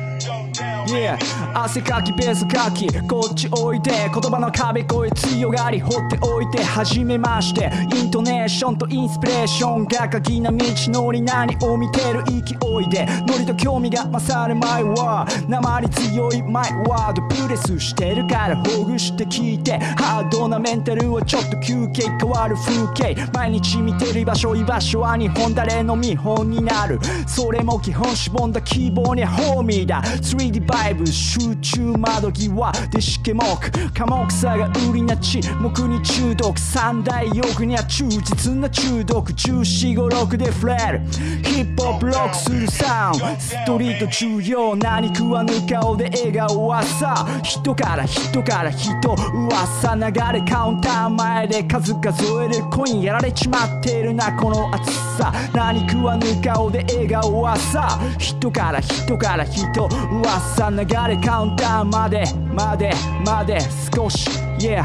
Yeah. 汗かきベースかきこっちおいで言葉の壁越え強がり放っておいて初めましてイントネーションとインスピレーションが鍵な道のり何を見てる勢いでノリと興味が勝るマイワー鉛強いマイワードプレスしてるからほぐして聞いてハードなメンタルはちょっと休憩変わる風景毎日見てる居場所居場所は日本誰の見本になる。それも基本しぼんだ希望にホーミーだ。3D バイブ集中窓際でしけもく。寡黙さが売りなち黙に中毒。三大欲には忠実な中毒。1456でフレール。ヒップホップロックするサウンド。ストリート重要何食わぬ顔で笑顔はさ。人から人から人噂流れカウンター前で数数えるコインやられちまってるなこの暑さ。何食わぬ顔で笑顔はさ。人から人から人噂。流れカウンターまでまでまで少し Yeah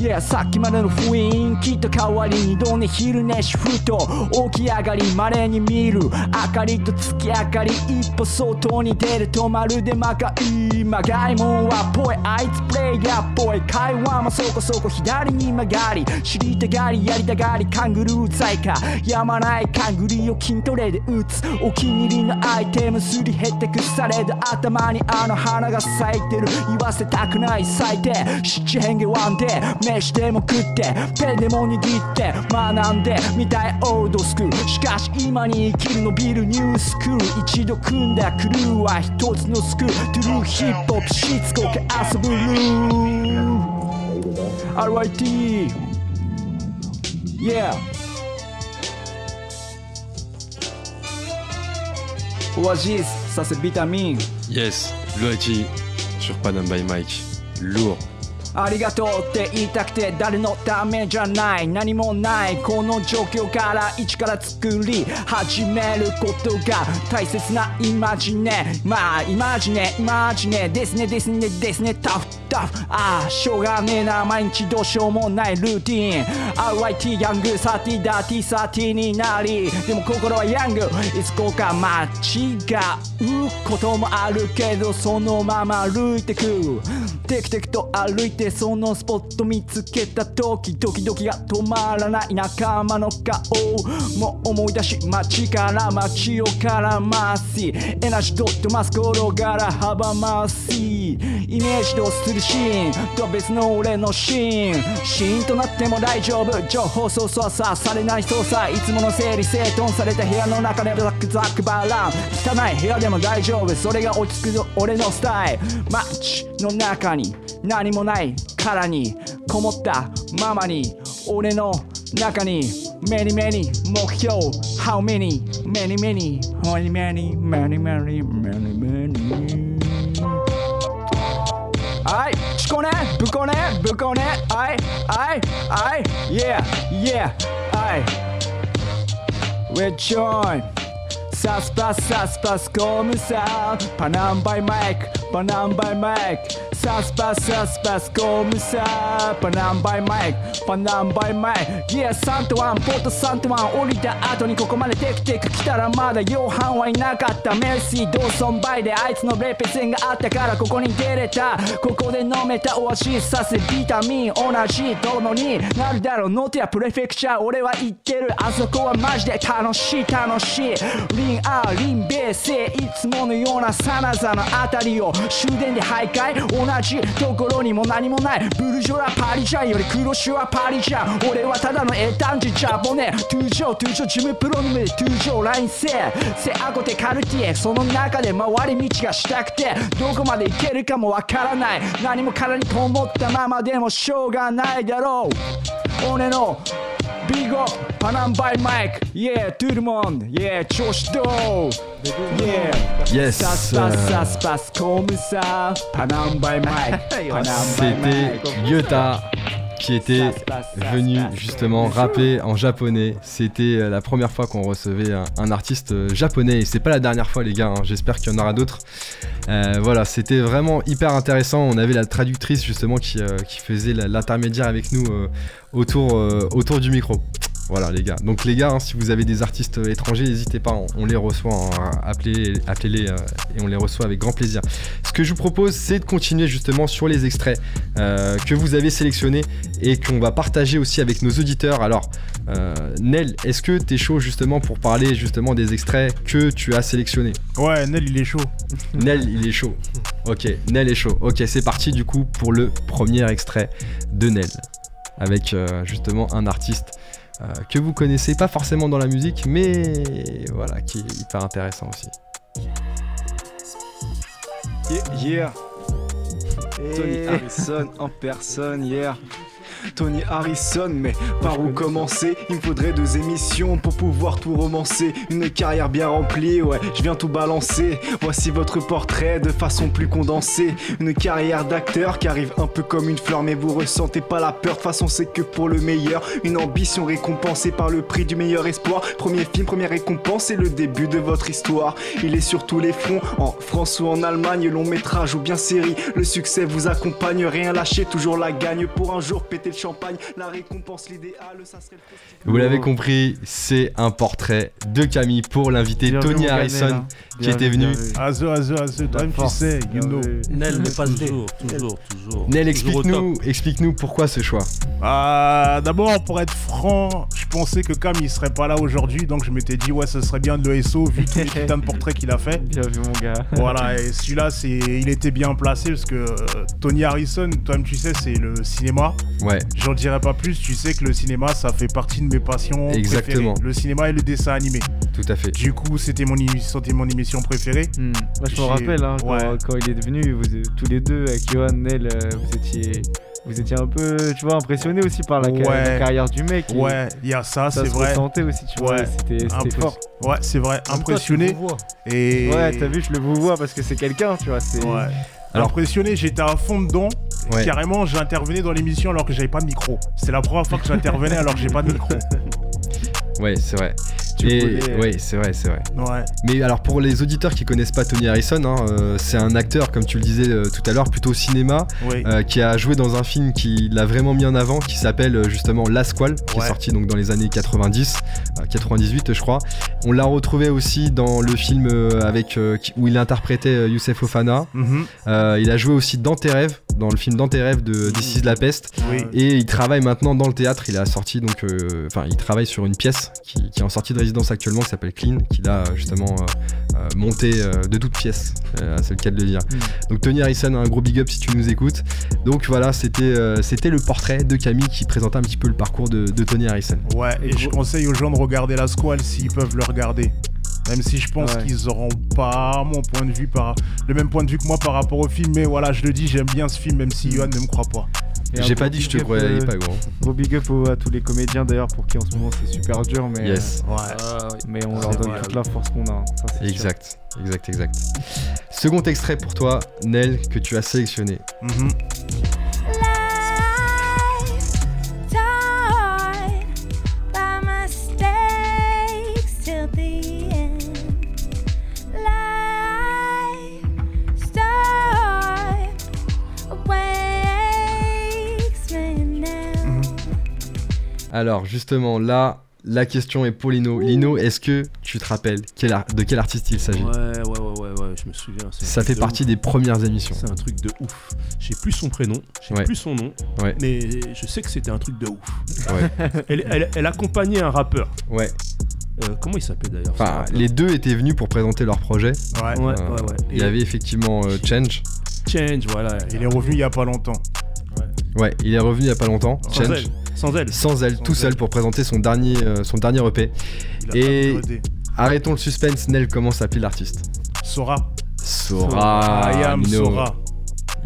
Yeah さっきまでの雰囲気と変わり二度寝昼寝シフト起き上がり稀に見る明かりと月明かり一歩外に出るとまるで魔界まがいもんはぽいあいつプレイヤーっぽい会話もそこそこ左に曲がり知りたがりやりたがりカングルー在か。やまないカングリを筋トレで打つ。お気に入りのアイテムすり減って腐れで頭にあの花が咲いてる。言わせたくない最低七変化ワンで飯でも食ってペンでも握って学んでみたいオールドスクール。しかし今に生きるのビルニュースクール。一度組んだクルーは一つのスクール。トゥルーヒップホップしつこく遊ぶルー。RIT Yeah オアシスさせビタミン。Yes, Loichi sur Panam by Mike. Lourd. ありがとうって言いたくて誰のためじゃない。何もない。この状況から一から作り始めることが大切なイマジネ。まあイマジネイマジネ。ですねですねですね。タフタフ。ああしょうがねえな。毎日どうしようもない。ルーティン。RIT ヤング。サティダーティサティになり。でも心はヤング。いつこか間違うこともあるけどそのまま歩いてく。テクテクと歩いてそのスポット見つけた時ドキドキが止まらない仲間の顔も思い出し街から街を絡ましエナジードットマス転がら阻ます。イメージとするシーンと別の俺のシーン。シーンとなっても大丈夫。情報操作さされない操作いつもの整理整頓された部屋の中でザックザックバラン。汚い部屋でも大丈夫。それが落ち着く俺のスタイル。マッチの中に何もない。殻にこもったままに俺の中に many many 目標 how many many many many many many many many many はい、チコね、ブコね、ブコね、はい、はい、はい、yeah, yeah, はい。We're join. サスパスサスパスコムサパナンバイマイクパナンバイマイクサスパスサスパスコムサパナンバイマイクパナンバイマイク Yeah サントワンポットサントワン降りた後にここまでテクテク来たらまだヨハンはいなかったメルシードーソンバイであいつのレペゼンがあったからここに出れたここで飲めたオアシスさせビタミン同じどのになるだろうノートやプレフェクチャー俺は言ってるあそこはマジで楽しい楽しいリンアーリンベーセいつものようなサナザのあたりを終電で徘徊。同じところにも何もない。ブルジョラパリジャンより黒潮はパリジャン。俺はただのエタンジジャボネ。トゥージョートゥージョージムプロノムでトゥージョーラインセセアゴテカルティエ。その中で回り道がしたくて。どこまで行けるかもわからない。何も殻にこもったままでもしょうがないだろう。俺の Big up, Panam by Mike. Yeah, tout le monde. Yeah, Josh Do. Yeah. Yes, Ça se passe, euh, ça se passe comme ça. Panam by Mike. Panam by C'était Mike. Yota qui était venu justement rapper en japonais. C'était euh, la première fois qu'on recevait un, un artiste euh, japonais et c'est pas la dernière fois les gars, hein. j'espère qu'il y en aura d'autres. Euh, voilà, c'était vraiment hyper intéressant. On avait la traductrice justement qui, euh, qui faisait l'intermédiaire avec nous euh, autour, autour du micro. Voilà les gars. Donc les gars, hein, si vous avez des artistes euh, étrangers, n'hésitez pas, on, on les reçoit, hein. appelez, appelez-les euh, et on les reçoit avec grand plaisir. Ce que je vous propose, c'est de continuer justement sur les extraits euh, que vous avez sélectionnés et qu'on va partager aussi avec nos auditeurs. Alors, euh, Nel, est-ce que t'es chaud justement pour parler justement des extraits que tu as sélectionnés? Ouais, Nel, il est chaud. Nel, il est chaud. Ok, Nel est chaud. Ok, c'est parti du coup pour le premier extrait de Nel. Avec justement un artiste euh, que vous connaissez pas forcément dans la musique, mais voilà, qui est hyper intéressant aussi. Yeah, yeah. Tony Harrison en personne, yeah. Tony Harrison, mais par où commencer? Il me faudrait deux émissions pour pouvoir tout romancer. Une carrière bien remplie, ouais, je viens tout balancer. Voici votre portrait de façon plus condensée. Une carrière d'acteur qui arrive un peu comme une fleur, mais vous ressentez pas la peur. De toute façon, c'est que pour le meilleur. Une ambition récompensée par le prix du meilleur espoir. Premier film, première récompense, c'est le début de votre histoire. Il est sur tous les fronts, en France ou en Allemagne, long métrage ou bien série. Le succès vous accompagne, rien lâcher, toujours la gagne. Pour un jour péter le champagne, la récompense, l'idéal, ça serait le festival. Vous l'avez compris, c'est un portrait de Camille pour l'invité Tony Harrison hein. Qui était venu. Azo, azo, azo, toi-même tu sais, you know. Nel, mais pas Toujours, toujours, toujours. Nel, explique-nous explique pourquoi ce choix. Ah, D'abord, pour être franc, je pensais que Cam il serait pas là aujourd'hui, donc je m'étais dit, ouais, ce serait bien de le SO vu tous les putains de portraits qu'il a fait. Bien vu, mon gars. Voilà, et celui-là, c'est, il était bien placé parce que euh, Tony Harrison, toi-même tu sais, c'est le cinéma. Ouais. J'en dirais pas plus, tu sais que le cinéma, ça fait partie de mes passions. Exactement. préférées. Le cinéma et le dessin animé. Tout à fait. Du coup, c'était mon, mon émission préférée. Hmm. Moi, je me rappelle, hein, quand, ouais. quand il est venu, vous, tous les deux, avec Johan, Nel, euh, vous étiez, vous étiez un peu, tu vois, impressionné aussi par la, ca- Ouais. la carrière du mec. Ouais, il y a ça, ça c'est vrai. aussi, tu vois, Ouais. c'était fort. Ouais, c'est vrai, impressionné. Et Ouais, t'as vu, je le vous vois parce que c'est quelqu'un, tu vois. c'est Ouais. impressionné, j'étais à fond dedans. Ouais. Carrément, j'intervenais dans l'émission alors que j'avais pas de micro. C'est la première fois que j'intervenais alors que j'ai pas de micro. Ouais, c'est vrai. Tu Et voulais- ouais, c'est vrai, c'est vrai. Ouais. Mais alors pour les auditeurs qui connaissent pas Tony Harrison, hein, euh, c'est un acteur, comme tu le disais euh, tout à l'heure, plutôt cinéma, Oui. euh, qui a joué dans un film qui l'a vraiment mis en avant, qui s'appelle euh, justement La Squale, qui Ouais. est sorti donc dans les années 90, euh, 98 je crois. On l'a retrouvé aussi dans le film euh, avec euh, où il interprétait euh, Youssef Ofana. Mhm. Euh, il a joué aussi dans Tes rêves, dans le film Dans tes rêves de This is la peste. Oui. Et il travaille maintenant dans le théâtre. Il a sorti donc, euh, enfin, il travaille sur une pièce qui, qui est en sortie de résidence actuellement, qui s'appelle Clean, qu'il a euh, justement euh, euh, monté euh, de toutes pièces. Euh, c'est le cas de le dire. Donc Tony Harrison, un gros big up si tu nous écoutes. Donc voilà, c'était euh, c'était le portrait de Camille qui présentait un petit peu le parcours de, de Tony Harrison. Ouais, et je conseille aux gens de regarder la squale s'ils peuvent le regarder. Même si je pense Ouais. qu'ils auront pas mon point de vue par le même point de vue que moi par rapport au film, mais voilà, je le dis, j'aime bien ce film même si Yohan ne me croit pas. J'ai pas dit que je te croyais euh, pas gros. Gros big up à tous les comédiens d'ailleurs pour qui en ce moment c'est super dur, mais, Yes. euh, Ouais. mais on C'est leur donne vrai. toute la force qu'on a. hein, ça, c'est sûr. Exact, exact, exact. Second extrait pour toi, Nel, que tu as sélectionné. Mhm. Alors justement là, la question est pour Lino. Lino, est-ce que tu te rappelles quel de quel artiste il s'agit? Ouais, ouais, ouais, ouais, ouais, je me souviens. Ça fait de partie ouf. des premières émissions. C'est un truc de ouf. J'ai plus son prénom, j'ai Ouais. plus son nom, Ouais. mais je sais que c'était un truc de ouf. Ouais. elle, elle- elle accompagnait un rappeur. Ouais. Euh, comment il s'appelait d'ailleurs Enfin, les deux étaient venus pour présenter leur projet. Ouais. Ouais, ouais, ouais. Il y avait effectivement euh, Change. Change, voilà. Il est revenu il y a pas longtemps. Ouais, il est revenu il y a pas longtemps. Sans elle. Sans elle. Sans elle, tout seul pour présenter son dernier, euh, son dernier EP. Il a Et regretté. arrêtons le suspense. Nel, comment s'appelle l'artiste? Sora. Sora. I am. Sora.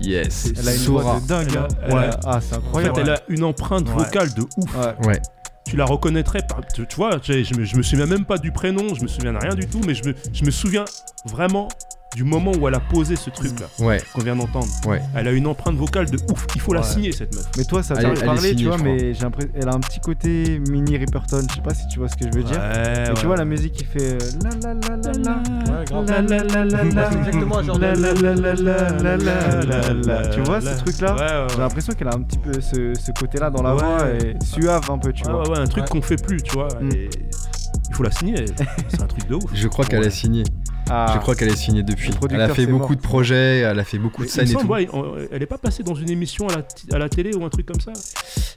Yes. Elle a une Sora. voix de dingue. Elle a- hein. a- Ouais. Ah, c'est En fait, incroyable. elle a une empreinte Ouais. vocale de ouf. Ouais. Ouais. tu la reconnaîtrais par. Tu, tu vois, sais, je me, je me souviens même pas du prénom, je me souviens de rien du tout, mais je me, je me souviens vraiment du moment où elle a posé ce truc-là. Ouais. Qu'on vient d'entendre. Ouais. Elle a une empreinte vocale de ouf. Il faut la Ouais. signer, cette meuf. Mais toi, ça t'a parlé, signée, tu vois, mais j'ai l'impression elle a un petit côté mini Ripperton. Je sais pas si tu vois ce que je veux dire. Ouais, Et ouais. tu vois la musique qui fait euh, la la la la la Ouais, grave. la la la la la C'est exactement un genre de- la la la la la la la la. Tu vois la- ce truc là J'ai l'impression qu'elle a un petit peu ce, côté là dans la voix et suave un peu, tu vois. ouais, ouais, un truc qu'on fait plus, tu vois. Mm. Il faut la signer. C'est un truc de ouf. Je crois qu'elle a signé. Ah. Je crois qu'elle a signé depuis. Le Elle a fait beaucoup mort. de projets, elle a fait beaucoup de scènes et tout. ouais, elle est pas passée dans une émission à la, t- à la télé ou un truc comme ça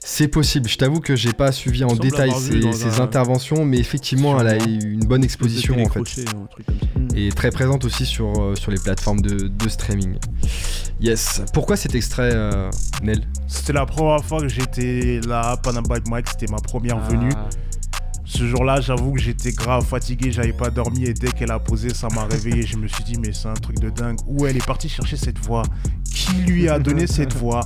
C'est possible. Je t'avoue que j'ai pas suivi en détail ses, dans ses un- interventions, mais effectivement, elle a eu une bonne exposition en fait. Télécrochet ou un truc comme ça. Et très présente aussi sur, euh, sur les plateformes de, de streaming. Yes. Pourquoi cet extrait, euh, Nel? C'était la première fois que j'étais là à Panama Bike Mike, c'était ma première Ah. venue. Ce jour-là, j'avoue que j'étais grave fatigué, j'avais pas dormi et dès qu'elle a posé, ça m'a réveillé. Je me suis dit, mais c'est un truc de dingue. Où elle est partie chercher cette voix? Qui lui a donné cette voix?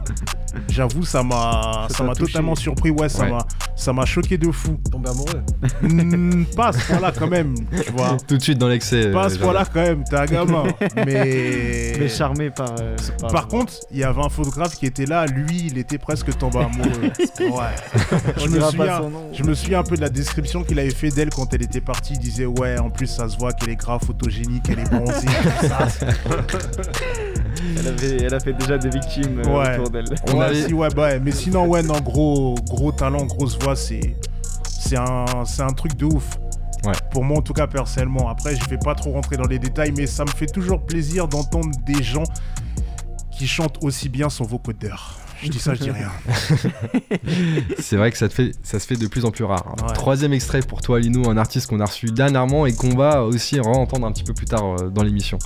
J'avoue, ça m'a, Ça m'a totalement surpris. Ouais, ça Ouais. m'a, ça m'a choqué de fou. Tombé amoureux. Hmm, pas à ce point-là quand même, tu vois. Tout de suite dans l'excès. Pas à euh, ce point-là quand même, t'es un gamin. Mais. Mais charmé par. euh, par- Par contre, il y avait un photographe qui était là, lui, il était presque tombé amoureux. Ouais. Je, me souviens, son nom. je me souviens un peu de la description qu'il avait fait d'elle quand elle était partie. Il disait Ouais, en plus, ça se voit qu'elle est grave photogénique, elle est bronzée. tout ça. Elle, avait, elle a fait déjà des victimes euh, Ouais. autour d'elle. On ouais, avait- si, ouais, bah, ouais. Mais sinon, ouais, non, gros, gros talent, grosse voix, c'est. C'est un, c'est un truc de ouf. Ouais. Pour moi, en tout cas, personnellement. Après, je vais pas trop rentrer dans les détails, mais ça me fait toujours plaisir d'entendre des gens qui chantent aussi bien sans vocodeur. Je dis ça, je dis rien. C'est vrai que ça, te fait, ça se fait de plus en plus rare. Ouais. Troisième extrait pour toi, Lino, un artiste qu'on a reçu dernièrement et qu'on va aussi entendre un petit peu plus tard euh, dans l'émission.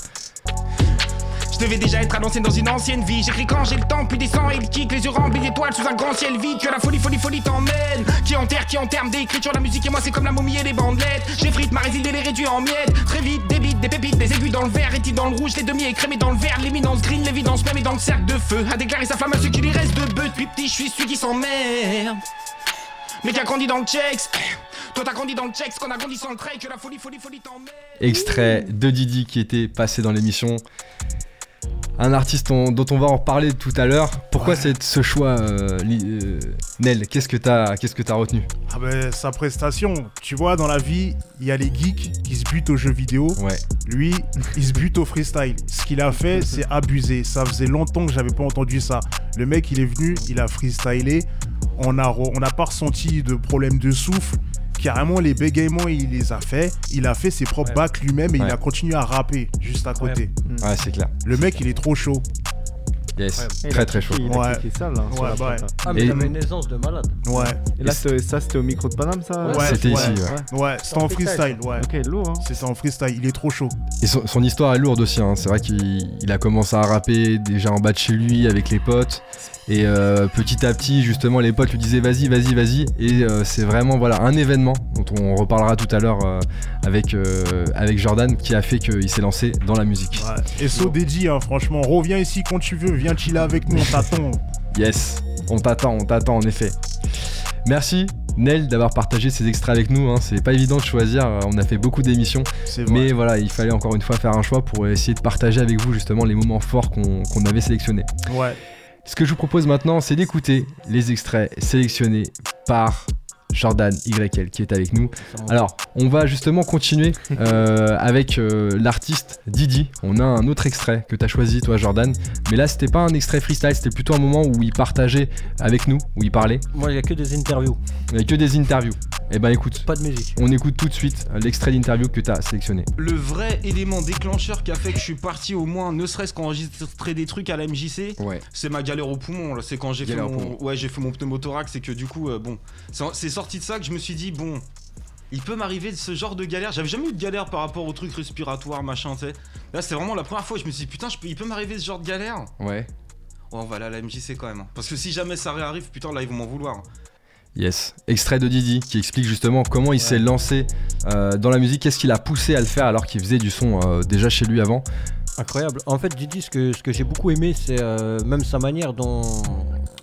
Devais déjà être annoncé dans une ancienne vie. J'écris quand j'ai le temps, puis descends et il kick, les yeux remplis d'étoiles sous un grand ciel vide. As la folie, folie, folie t'emmène. Qui enterre, qui en termes d'écriture, la musique et moi c'est comme la momie et les bandelettes. J'effrite ma résine et les réduis en miettes. Très vite, des bites, des pépites, des aiguilles dans le verre, et dans le rouge, les demi écrémés dans le vert, l'éminence green, l'évidence même et dans le cercle de feu. A déclaré sa flamme à ceux qui lui reste de bœuf. Depuis petit, je suis celui qui s'emmerde. Mais qui a grandi dans le checks. Toi t'as grandi dans le checks, qu'on a grandi sans le trait, que la folie, folie, folie t'emmène. Extrait de Didi qui était passé dans l'émission. Un artiste on- dont on va en reparler tout à l'heure. Pourquoi c'est ce choix, euh, euh, Nel? Qu'est-ce que t'as qu'est-ce que t'as retenu? Ah ben, sa prestation, tu vois, dans la vie, il y a les geeks qui se butent aux jeux vidéo. Ouais. Lui, il se bute au freestyle. Ce qu'il a fait, c'est abusé. Ça faisait longtemps que j'avais pas entendu ça. Le mec, il est venu, il a freestylé. On a, on n'a pas ressenti de problème de souffle. Carrément, les bégaiements, il les a fait. Il a fait ses propres bacs lui-même et il a continué à rapper juste à côté. Ouais, c'est clair. Le mec, il est trop chaud. Yes, très très chaud. kické, Il a Ouais. ça là. Ouais, bah ouais. Ah, mais avait une aisance de malade. Ouais. Et là, c'était- ça c'était au micro de Paname ça Ouais, C'était ouais. ici, ouais. Ouais, c'était en freestyle, ouais. Ok, lourd hein. C'est ça en freestyle, il est trop chaud. Et son, son histoire est lourde aussi. hein. C'est vrai qu'il il a commencé à rapper déjà en bas de chez lui avec les potes. Et euh, petit à petit, justement, les potes lui disaient vas-y, vas-y, vas-y. Et euh, c'est vraiment voilà un événement dont on reparlera tout à l'heure euh, avec, euh, avec Jordan qui a fait qu'il s'est lancé dans la musique. Ouais. Et So Deji, hein, franchement, reviens ici quand tu veux, viens chiller avec nous, on t'attend. Yes, on t'attend, on t'attend en effet. Merci Nel d'avoir partagé ces extraits avec nous. hein. C'est pas évident de choisir. On a fait beaucoup d'émissions. C'est vrai. Mais voilà, il fallait encore une fois faire un choix pour essayer de partager avec vous justement les moments forts qu'on qu'on avait sélectionnés. Ouais. Ce que je vous propose maintenant, c'est d'écouter les extraits sélectionnés par Jordan YL qui est avec nous. Alors, on va justement continuer euh, avec euh, l'artiste Didi. On a un autre extrait que tu as choisi, toi, Jordan. Mais là, c'était pas un extrait freestyle, c'était plutôt un moment où il partageait avec nous, où il parlait. Moi, il n'y a que des interviews. Il n'y a que des interviews. Eh ben écoute, Pas de musique. on écoute tout de suite euh, l'extrait d'interview que tu as sélectionné. Le vrai élément déclencheur qui a fait que je suis parti au moins, ne serait-ce qu'enregistrer des trucs à la MJC, Ouais. c'est ma galère au poumon. là. C'est quand j'ai fait, mon... ouais, j'ai fait mon pneumothorax et que du coup, euh, bon, c'est c'est sorti de ça que je me suis dit, bon, il peut m'arriver de ce genre de galère. J'avais jamais eu de galère par rapport aux trucs respiratoires, machin, tu sais. Là, c'est vraiment la première fois où je me suis dit, putain, je peux- il peut m'arriver ce genre de galère. Ouais. Oh, on va aller à la MJC quand même. hein. Parce que si jamais ça réarrive, putain, là, ils vont m'en vouloir. Yes, extrait de Didi qui explique justement comment il s'est lancé euh, dans la musique, qu'est-ce qui l'a poussé à le faire alors qu'il faisait du son euh, déjà chez lui avant? Incroyable. En fait, Didi, ce que, ce que j'ai beaucoup aimé, c'est euh, même sa manière dont,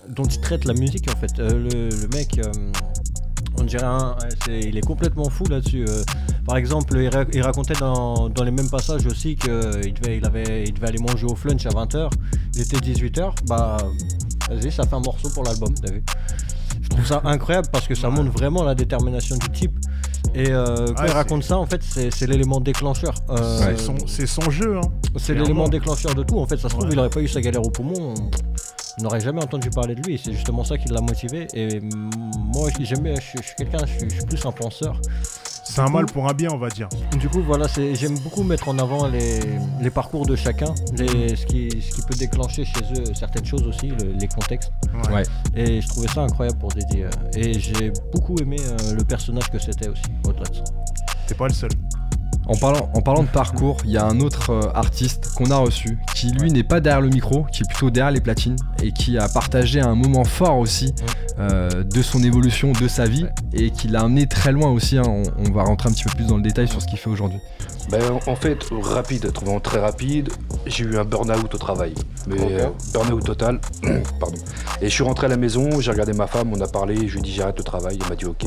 dont il traite la musique, en fait. Le, le mec, on dirait un. il est complètement fou là-dessus. par exemple, il, ra- il racontait dans, dans les mêmes passages aussi qu'il devait, il avait, il devait aller manger au flunch à 20h. Il était 18h. Bah, vas-y, ça fait un morceau pour l'album, t'as vu trouve ça incroyable parce que ça montre vraiment la détermination du type. Et euh, quand Ouais, il raconte ça, en fait, c'est l'élément déclencheur. Euh, C'est son- jeu, hein. C'est l'élément déclencheur de tout. En fait, ça se trouve, Ouais. il aurait pas eu sa galère au poumon. On n'aurait jamais entendu parler de lui. C'est justement ça qui l'a motivé. Et moi, j'aime je suis je suis quelqu'un, je suis plus un penseur. C'est un mal pour un bien, on va dire. Du coup, voilà, j'aime beaucoup mettre en avant les, les parcours de chacun, les, ce, qui, ce qui peut déclencher chez eux certaines choses aussi, le- les contextes. Ouais. Ouais. Et je trouvais ça incroyable pour Dédé. euh, Et j'ai beaucoup aimé euh, le personnage que c'était aussi, au-delà de ça. T'es pas le seul. En parlant, en parlant de parcours, il y a un autre euh, artiste qu'on a reçu qui lui n'est pas derrière le micro, qui est plutôt derrière les platines et qui a partagé un moment fort aussi euh, de son évolution, de sa vie et qui l'a amené très loin aussi. hein. On, on va rentrer un petit peu plus dans le détail sur ce qu'il fait aujourd'hui. Ben, en fait, rapide, vraiment très rapide. J'ai eu un burn-out au travail. Mais euh, burn-out total. Pardon. Et je suis rentré à la maison, j'ai regardé ma femme, on a parlé, je lui ai dit j'arrête le travail, elle m'a dit ok.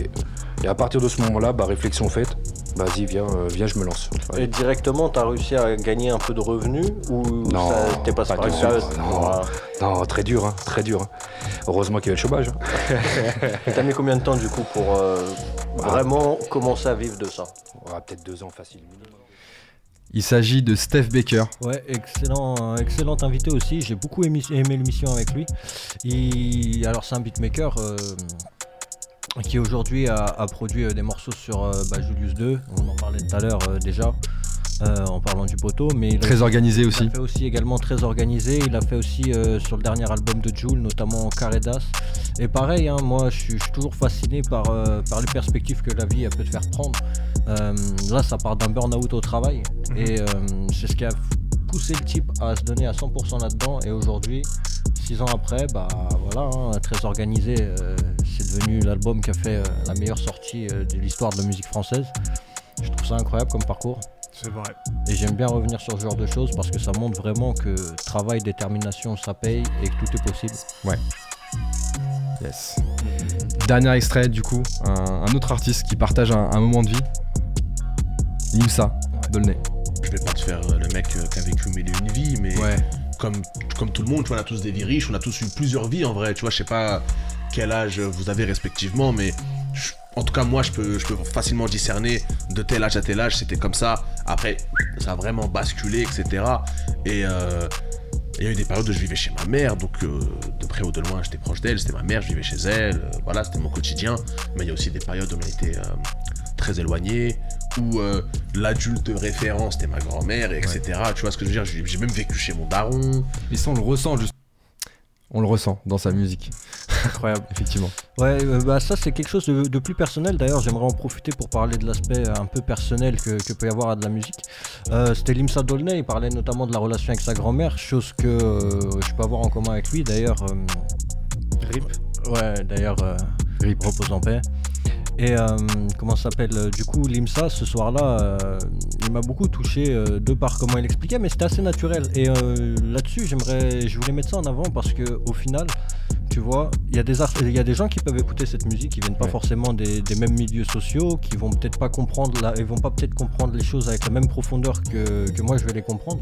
Et à partir de ce moment-là, bah, réflexion faite, vas-y, viens, viens, je me lance. Et directement, t'as réussi à gagner un peu de revenus ou Non, ça- t'es passé pas par de une suite. période Non, très dur, hein, très dur. hein. Heureusement qu'il y avait le chômage. hein. T'as mis combien de temps du coup pour euh, vraiment commencer à vivre de ça? Peut-être deux ans facile. Il s'agit de Steph Baker. Ouais, excellent, euh, excellent invité aussi. J'ai beaucoup aimé, aimé l'émission avec lui. Il- alors c'est un beatmaker euh, qui aujourd'hui a, a produit euh, des morceaux sur euh, bah, Julius 2. On en parlait tout à l'heure euh, déjà. euh, en parlant du poteau, mais il a Très organisé il aussi. a fait aussi également très organisé. Il a fait aussi sur le dernier album de Jules, notamment Carré d'As. Et pareil, hein, moi je suis, toujours fasciné par, par les perspectives que la vie elle peut te faire prendre. Là, ça part d'un burn-out au travail. Et euh, c'est ce qui a poussé le type à se donner à 100% là-dedans. Et aujourd'hui, six ans après, bah voilà, hein, très organisé. euh, c'est devenu l'album qui a fait euh, la meilleure sortie euh, de l'histoire de la musique française. Je trouve ça incroyable comme parcours. C'est vrai. Et j'aime bien revenir sur ce genre de choses parce que ça montre vraiment que travail, détermination, ça paye et que tout est possible. Ouais. Yes. Dernier extrait, du coup, un, un autre artiste qui partage un, un moment de vie. Limsa, Dolnay. Je vais pas te faire euh, le mec euh, qui a vécu mille et une vies, mais Ouais. comme, comme tout le monde, tu vois, on a tous des vies riches, on a tous eu plusieurs vies en vrai. Tu vois, je sais pas quel âge vous avez respectivement, mais je- en tout cas, moi, je peux, je peux facilement discerner de tel âge à tel âge, c'était comme ça. Après, ça a vraiment basculé, etc. Et euh, il y a eu des périodes où je vivais chez ma mère, donc euh, de près ou de loin, j'étais proche d'elle, c'était ma mère, je vivais chez elle, euh, voilà, c'était mon quotidien. Mais il y a aussi des périodes où on était très éloignés, où euh, l'adulte de référence, c'était ma grand-mère, etc. Tu vois ce que je veux dire? J'ai j'ai même vécu chez mon daron. Et ça, on le ressent juste. On le ressent dans sa musique. Incroyable. Effectivement. Ouais, euh, bah ça c'est quelque chose de, de plus personnel. D'ailleurs, j'aimerais en profiter pour parler de l'aspect euh, un peu personnel que, que peut y avoir à de la musique. Euh, C'était Limsa Dolnay, il parlait notamment de la relation avec sa grand-mère, chose que euh, je peux avoir en commun avec lui. D'ailleurs, euh, Rip. Ouais, d'ailleurs, euh, repose en paix. Et euh, comment s'appelle euh, Du coup, Limsa, ce soir-là, euh, il m'a beaucoup touché de par comment il expliquait, mais c'était assez naturel. Et là-dessus, j'aimerais, je voulais mettre ça en avant parce que au final, tu vois, il y a des art- il y a des gens qui peuvent écouter cette musique, qui viennent pas Ouais. forcément des, des mêmes milieux sociaux, qui vont peut-être pas comprendre, la, ils vont pas peut-être comprendre les choses avec la même profondeur que, que moi je vais les comprendre.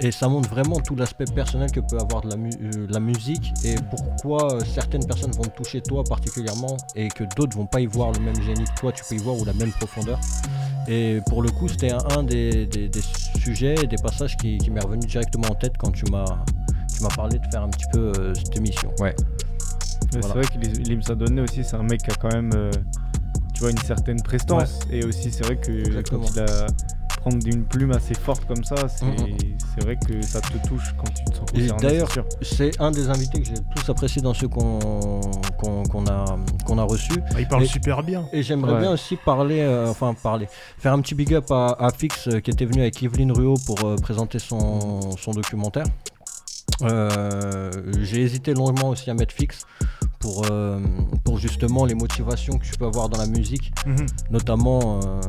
Et ça montre vraiment tout l'aspect personnel que peut avoir de la, mu- euh, la musique et pourquoi euh, certaines personnes vont te toucher toi particulièrement et que d'autres vont pas y voir le même génie que toi, tu peux y voir ou la même profondeur. Et pour le coup, c'était un, un des, des- des sujets et des passages qui, qui m'est revenu directement en tête quand tu m'as tu m'as parlé de faire un petit peu euh, cette émission. Ouais. Voilà. C'est vrai que Limsa Donné aussi, c'est un mec qui a quand même, euh, tu vois, une certaine prestance. Et aussi, c'est vrai que Exactement. quand il a prendre d'une plume assez forte comme ça, c'est Mhm. c'est vrai que ça te touche quand tu te sens concerné. d'ailleurs, c'est un des invités que j'ai le plus apprécié dans ceux qu'on a, qu'on a reçus. Ah, il parle Et- super bien. Et j'aimerais Ouais. bien aussi parler, euh, enfin parler, faire un petit big up à, à Fix euh, qui était venu avec Yveline Ruot pour euh, présenter son, son documentaire. Euh, j'ai hésité longuement aussi à mettre Fix pour, euh, pour justement les motivations que tu peux avoir dans la musique, Mhm. notamment euh,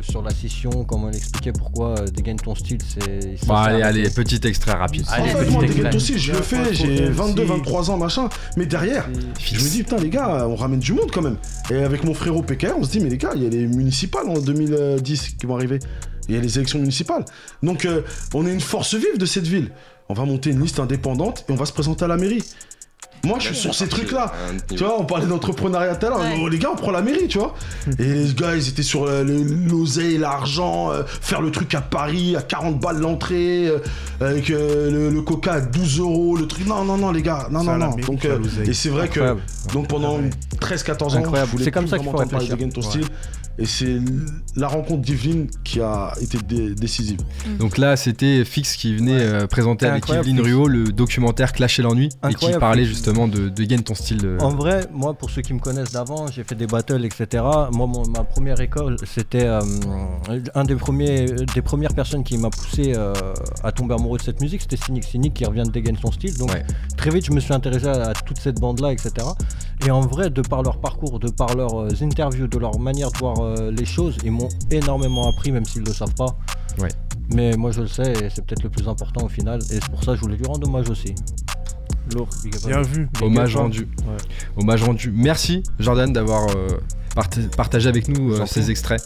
sur la scission, comme on l'expliquait, pourquoi euh, dégaine ton style. C'est, sert allez, allez, petit extrait rapide. en fait, moi, style, je le fais, j'ai 22, 23 ans, machin. Mais derrière, je me dis, putain, les gars, on ramène du monde quand même. Et avec mon frérot PKR, on se dit, mais les gars, il y a les municipales en 2010 qui vont arriver. Il y a les élections municipales. Donc, euh, on est une force vive de cette ville. On va monter une liste indépendante et on va se présenter à la mairie. Moi, je suis sur ces trucs-là. Tu vois, on parlait d'entrepreneuriat tout à l'heure. Oh, les gars, on prend la mairie, tu vois. Et les gars, ils étaient sur euh, le- l'oseille, l'argent, euh, faire le truc à Paris à 40 balles l'entrée, euh, avec euh, le, le coca à 12 euros, le truc. Non, non, non, les gars, non, non, non. mairie Donc, euh, et c'est vrai Incroyable. que donc pendant 13-14 ans, Incroyable. je voulais C'est comme plus ça qu'il vraiment faut entendre parler de réfléchir. Gain ton Ouais. Et c'est la rencontre d'Yveline qui a été dé- décisive. Donc là, c'était Fix qui venait euh, présenter avec Yveline. Ruot le documentaire Clash et l'ennui et qui parlait justement de, de Gain ton style. En vrai, moi, pour ceux qui me connaissent d'avant, j'ai fait des battles, etc. Moi, mon- ma première école, c'était euh, un des premiers, des premières personnes qui m'a poussé euh, à tomber amoureux de cette musique. C'était Cynic Cynic qui revient de dégainer son style. Donc, très vite, je me suis intéressé à, à toute cette bande-là, etc. Et en vrai, de par leur parcours, de par leurs euh, interviews, de leur manière de voir euh, les choses, ils m'ont énormément appris, même s'ils ne le savent pas. Ouais. Mais moi, je le sais, et c'est peut-être le plus important au final. Et c'est pour ça que je voulais lui rendre hommage aussi. Lourd, Bien vu. Hommage rendu. Hommage rendu. Merci Jordan d'avoir euh, parta- partagé avec nous euh, ces extraits.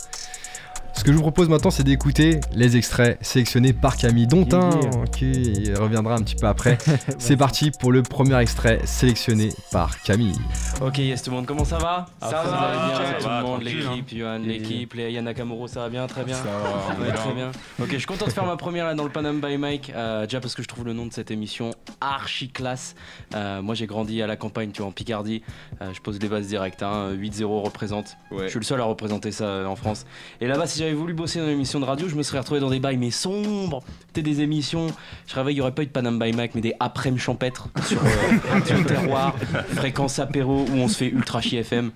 Ce que je vous propose maintenant, c'est d'écouter les extraits sélectionnés par Camille, dont un qui reviendra un petit peu après. c'est parti pour le premier extrait sélectionné par Camille. Ok, yes tout le monde, comment ça va? Ça Vous va, bien, tout Ça va, le monde, tranquille, l'équipe, Yohan, l'équipe, les Yana Nakamuro, ça va bien, très bien? Ça va, on Ouais, très bien. Ok, je suis content de faire ma première là dans le Panam by Mike, euh, déjà parce que je trouve le nom de cette émission archi classe. Euh, moi j'ai grandi à la campagne, tu vois, en Picardie, Euh, je pose les bases directes, hein, 8-0 représente. Je suis le seul à représenter ça euh, en France. Et là-bas, si j'avais voulu bosser dans une émission de radio, je me serais retrouvé dans des bails mais sombres, c'était des émissions. Je rêvais, il n'y aurait pas eu de Panam by Mike, mais des après-midi champêtres sur, euh, sur le terroir, fréquence apéro où on se fait ultra chi FM.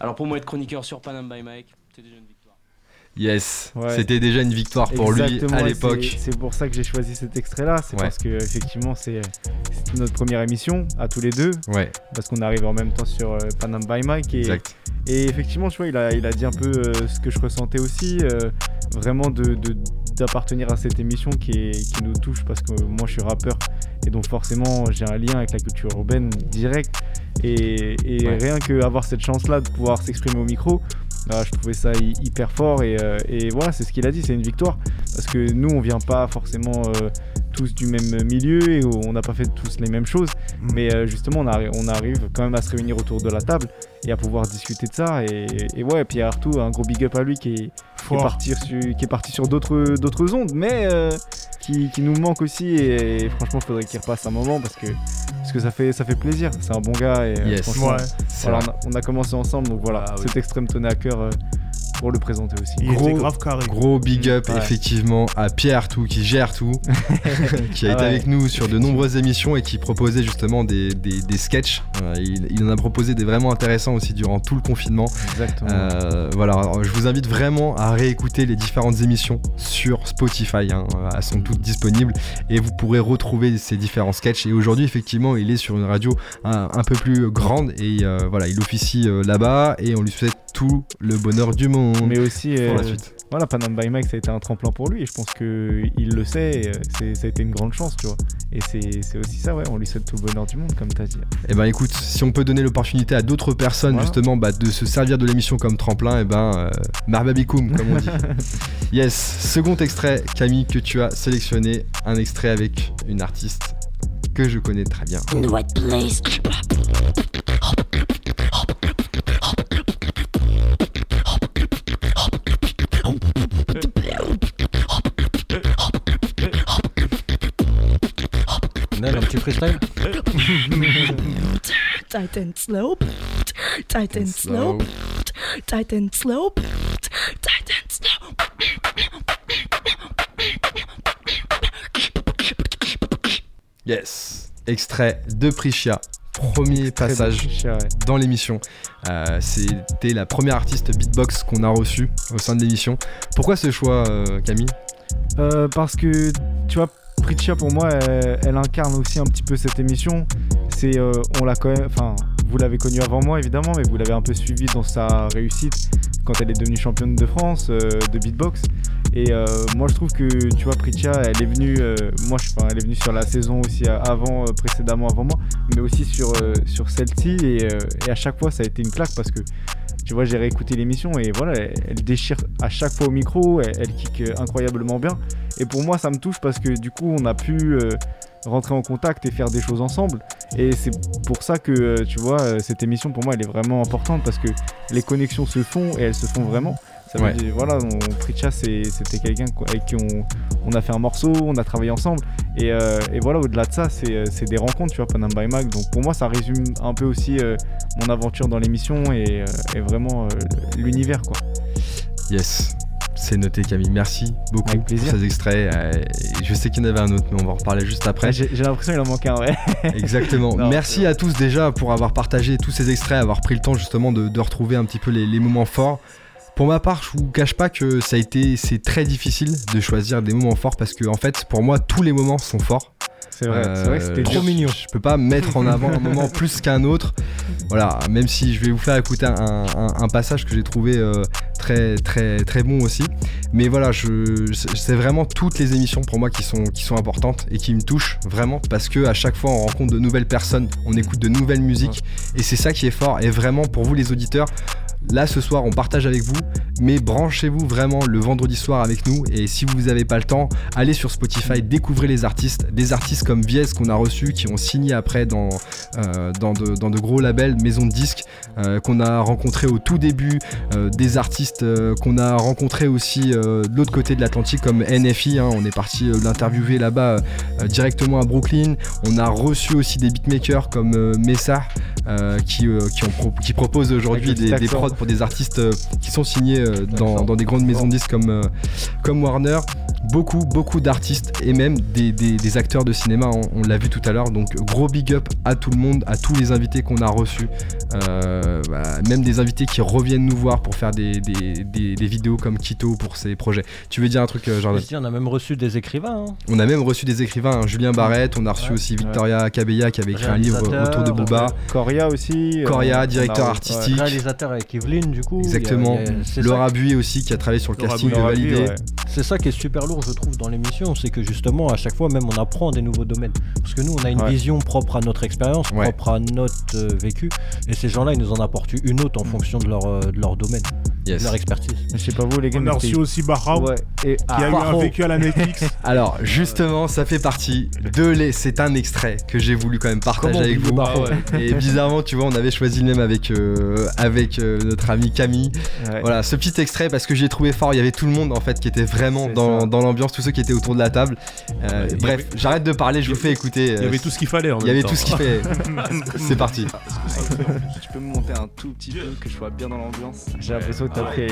Alors pour moi, être chroniqueur sur Panam by c'est déjà une. Yes, Ouais. c'était déjà une victoire pour lui à l'époque. c'est- pour ça que j'ai choisi cet extrait-là. C'est Ouais. parce que effectivement, c'est notre première émission à tous les deux. Ouais. Parce qu'on arrive en même temps sur euh, Panam by Mike. Et, Exact. et effectivement, tu vois, il a, il a dit un peu euh, ce que je ressentais aussi. euh, vraiment de d'appartenir à cette émission qui, est- qui nous touche parce que moi je suis rappeur et donc forcément j'ai un lien avec la culture urbaine direct et, et rien que avoir cette chance là de pouvoir s'exprimer au micro ah, je trouvais ça hy- hyper fort et, euh, et voilà c'est ce qu'il a dit c'est une victoire. Parce que nous on vient pas forcément euh, tous du même milieu et on n'a pas fait tous les mêmes choses. Mais euh, justement on, arri- on arrive quand même à se réunir autour de la table et à pouvoir discuter de ça et, et ouais puis Arthur un gros big up à lui qui est, qui est Fort. parti sur, qui est parti sur d'autres d'autres ondes. Mais qui, qui nous manque aussi et, franchement faudrait qu'il repasse un moment parce que que ça fait ça fait plaisir c'est un bon gars et euh, Yes. franchement, Ouais, c'est voilà, vrai. on, a, on a commencé ensemble donc voilà Ah cet extrême tenait à cœur euh, pour le présenter aussi Gros big up Ouais. effectivement à Pierre tout qui gère tout, qui a Ah été ouais, avec nous sur de nombreuses émissions et qui proposait justement des, des, des sketchs. Euh, il, il en a proposé des vraiment intéressants aussi durant tout le confinement. Exactement. Euh, voilà, alors, je vous invite vraiment à réécouter les différentes émissions sur Spotify. hein. Elles sont toutes disponibles et vous pourrez retrouver ces différents sketchs. Et aujourd'hui, effectivement, il est sur une radio un, un peu plus grande et euh, voilà, il officie euh, là-bas et on lui souhaite tout le bonheur du monde. Mais aussi pour la euh, suite. voilà Panam by Mike ça a été un tremplin pour lui et je pense que il le sait et, euh, ça a été une grande chance tu vois et c'est c'est aussi ça ouais on lui souhaite tout le bonheur du monde comme t'as dit Eh ben écoute, si on peut donner l'opportunité à d'autres personnes Voilà. justement bah, de se servir de l'émission comme tremplin, et ben euh, marbabikoum comme on dit. yes, second extrait Camille que tu as sélectionné, un extrait avec une artiste que je connais très bien. In the right place. Un petit freestyle and slow. Tight and slow. Tight and slow. Yes, extrait de Priscia. Premier passage ouais. dans l'émission. Euh, C'était la première artiste beatbox qu'on a reçue au sein de l'émission. Pourquoi ce choix, euh, Camille? Euh, parce que tu vois Pritcha pour moi elle, incarne aussi un petit peu cette émission c'est euh, on l'a quand même enfin vous l'avez connue avant moi évidemment, mais vous l'avez un peu suivie dans sa réussite quand elle est devenue championne de France euh, de beatbox. Et euh, moi je trouve que tu vois Pritcha, elle est venue, moi enfin, elle est venue sur la saison aussi avant, précédemment avant moi, mais aussi sur sur celle-ci et, et à chaque fois ça a été une claque parce que tu vois, j'ai réécouté l'émission et voilà, elle, déchire à chaque fois au micro, elle, elle kick euh, incroyablement bien. Et pour moi, ça me touche parce que du coup, on a pu euh, rentrer en contact et faire des choses ensemble. Et c'est pour ça que, euh, tu vois, cette émission, pour moi, elle est vraiment importante parce que les connexions se font et elles se font vraiment. Ça veut Ouais. dire, voilà, Pritcha, c'était quelqu'un avec qui on, on a fait un morceau, on a travaillé ensemble. Et, euh, et voilà, au-delà de ça, c'est euh, c'est des rencontres, tu vois, Panam by Mag. Donc pour moi, ça résume un peu aussi euh, mon aventure dans l'émission et, et vraiment l'univers, quoi. Yes. C'est noté Camille, merci beaucoup Avec pour plaisir. ces extraits. Euh, je sais qu'il y en avait un autre, mais on va en reparler juste après. Ah, J'ai l'impression qu'il en manque un, ouais. Exactement. Non, Merci à tous déjà pour avoir partagé tous ces extraits, avoir pris le temps justement de, de retrouver un petit peu les, les moments forts. Pour ma part, je vous cache pas que ça a été, c'est très difficile de choisir des moments forts parce que en fait, pour moi, tous les moments sont forts. C'est vrai, c'est vrai que c'était je- dur. Je peux pas mettre en avant un moment plus qu'un autre. Voilà, même si je vais vous faire écouter un, un- un passage que j'ai trouvé euh, très très très bon aussi. Mais voilà, je, c'est vraiment toutes les émissions pour moi qui sont qui sont importantes et qui me touchent vraiment parce que à chaque fois on rencontre de nouvelles personnes, on écoute de nouvelles musiques et c'est ça qui est fort. Et vraiment pour vous les auditeurs. Là ce soir on partage avec vous, mais branchez-vous vraiment le vendredi soir avec nous et si vous n'avez pas le temps, allez sur Spotify, découvrez les artistes, des artistes comme Viez qu'on a reçus, qui ont signé après dans, euh, dans, de, dans de gros labels, maisons de disques, euh, qu'on a rencontrés au tout début, euh, des artistes qu'on a rencontrés aussi de l'autre côté de l'Atlantique comme NFI, hein, on est parti l'interviewer là-bas directement à Brooklyn, on a reçu aussi des beatmakers comme Messa qui, qui, ont pro- qui proposent aujourd'hui des, des prods pour des artistes qui sont signés dans, dans des grandes maisons de disques comme, euh, comme Warner. Beaucoup, beaucoup d'artistes et même des, des- des acteurs de cinéma, on, on l'a vu tout à l'heure. Donc gros big up à tout le monde, à tous les invités qu'on a reçus. Euh, voilà, même des invités qui reviennent nous voir pour faire des, des- des- des vidéos comme Kito pour ses projets. Tu veux dire un truc, euh, Jordan Je dis, on a même reçu des écrivains. hein. on a même reçu des écrivains, hein, Julien Barrette, on a reçu aussi Victoria Cabella qui avait écrit un livre autour de Booba. Coria aussi. euh, Coria, directeur a- artistique. Réalisateur avec Evelyne, du coup. Exactement. il y a- il y a- c'est Laura Buy aussi qui a travaillé sur le Laura casting de Validé. ouais. C'est ça qui est super lourd, je trouve, dans l'émission, c'est que justement, à chaque fois, même on apprend des nouveaux domaines. Parce que nous, on a une Ouais. vision propre à notre expérience, Ouais. propre à notre euh, vécu, et ces gens-là, ils nous en apportent une autre en fonction de leur, euh, de leur domaine, Yes. de leur expertise. Je sais pas vous, les gars. On a reçu aussi Barraou, Ouais. Et qui a eu un vécu à la Netflix. Alors justement, ça fait partie de les. C'est un extrait que j'ai voulu quand même partager avec vous. Et bizarrement, tu vois, on avait choisi le même avec euh, avec euh, notre ami Camille. Ouais. Voilà, ce petit extrait parce que j'ai trouvé fort. Il y avait tout le monde en fait qui était vraiment dans, dans l'ambiance, tous ceux qui étaient autour de la table. Euh, bref, j'arrête de parler, je vous fais écouter. il y euh, avait tout ce qu'il fallait en Il y avait temps. tout ce qu'il fait. C'est parti. Tu peux me monter un tout petit peu que je sois bien dans l'ambiance J'ai l'impression que t'as pris.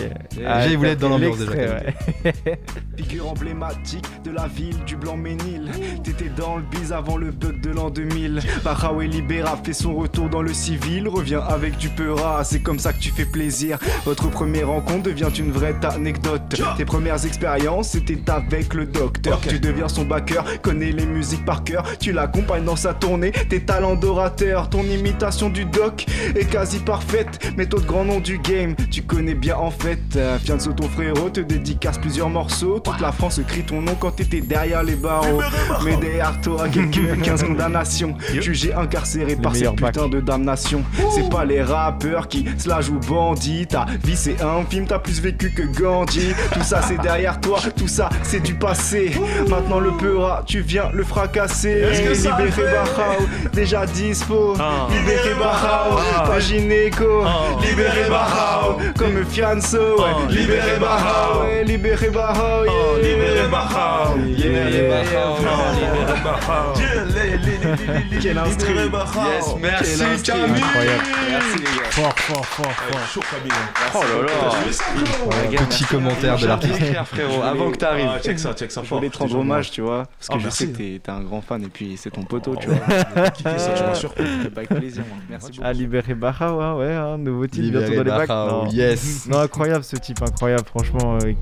Ah, j'ai voulu être dans l'ambiance déjà. Figure emblématique de la ville du Blanc-Ménil. T'étais dans le bise avant le bug de l'an 2000. Barraoué Libera fait son retour dans le civil. Revient avec du peura, c'est comme ça que tu fais plaisir. Votre première rencontre devient une vraie anecdote. Tes premières expériences, c'était avec le docteur. Tu deviens son backer, connais les musiques par cœur. Tu l'accompagnes dans sa tournée. Tes talents d'orateur, ton imitation du doc est quasi parfaite. Méthode grand nom du game, tu connais bien en fait. Euh, Fianso, ton frérot, te dédicace plusieurs morceaux. Toute la France crie ton nom quand t'étais derrière les barreaux. Mais derrière toi, quelques 15 condamnations. Jugé incarcéré par ces bac. putains de damnation. C'est pas les rappeurs qui se la jouent bandit. Ta vie c'est un film, t'as plus vécu que Gandhi. Tout ça c'est derrière toi, tout ça c'est du passé. Maintenant le peura, tu viens le fracasser. Libéré Barrao, déjà dispo. Ah. Libéré Barrao, Ah. pas gynéco. Ah. Libéré Barrao, comme Fianso. ouais. Libéré Barrao, ouais, libéré Barrao. yeah. libéré Barrao. Yeah, Libéré yeah, Barrao. yeah. Libéré Barrao. Quel instru. Yes, merci. Camille. Incroyable. Merci les gars. Fort, fort, fort, fort. Chaud, Camille. Oh là là. Un petit commentaire de l'artiste. frérot, avant que t'arrives. Ah, check ça, check ça Je fort. voulais te rendre hommage, tu vois. Parce que Ah, je sais que t'es un grand fan et puis c'est ton poteau, tu Oh, vois. kiffé ça, tu m'as surpris. Bah, Avec plaisir, moi. Merci beaucoup. Ah, Libéré Barra, ouais, ouais, un nouveau titre bientôt dans les bacs. Non. yes. Non, incroyable ce type, incroyable, franchement. euh,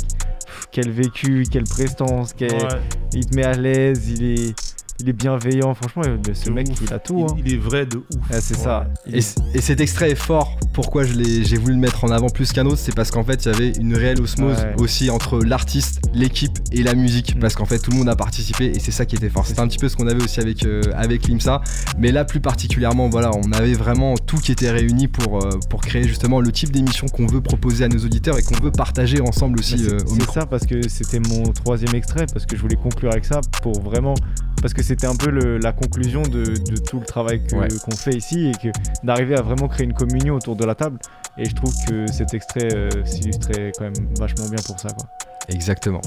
quel vécu, quelle prestance, quel... Ouais. il te met à l'aise, il est. il est bienveillant. Franchement, le- ce mec, il a tout. hein. Il est vrai de ouf. C'est ça. Et, est- c- et cet extrait est fort. Pourquoi je l'ai- j'ai voulu le mettre en avant plus qu'un autre C'est parce qu'en fait, il y avait une réelle osmose Ouais. Mm. aussi entre l'artiste, l'équipe et la musique. Parce qu'en fait, tout le monde a participé et c'est ça qui était fort. C'était un petit peu ce qu'on avait aussi avec, euh, avec l'IMSA. Mais là, plus particulièrement, voilà, on avait vraiment tout qui était réuni pour, euh, pour créer justement le type d'émission qu'on veut proposer à nos auditeurs et qu'on veut partager ensemble aussi c'est- euh, C'est ça parce que c'était mon troisième extrait, parce que je voulais conclure avec ça pour vraiment. Parce que c'était un peu le- la conclusion de, de tout le travail Ouais. qu'on fait ici et que d'arriver à vraiment créer une communion autour de la table. Et je trouve que cet extrait euh, s'illustrait quand même vachement bien pour ça. Quoi. Exactement.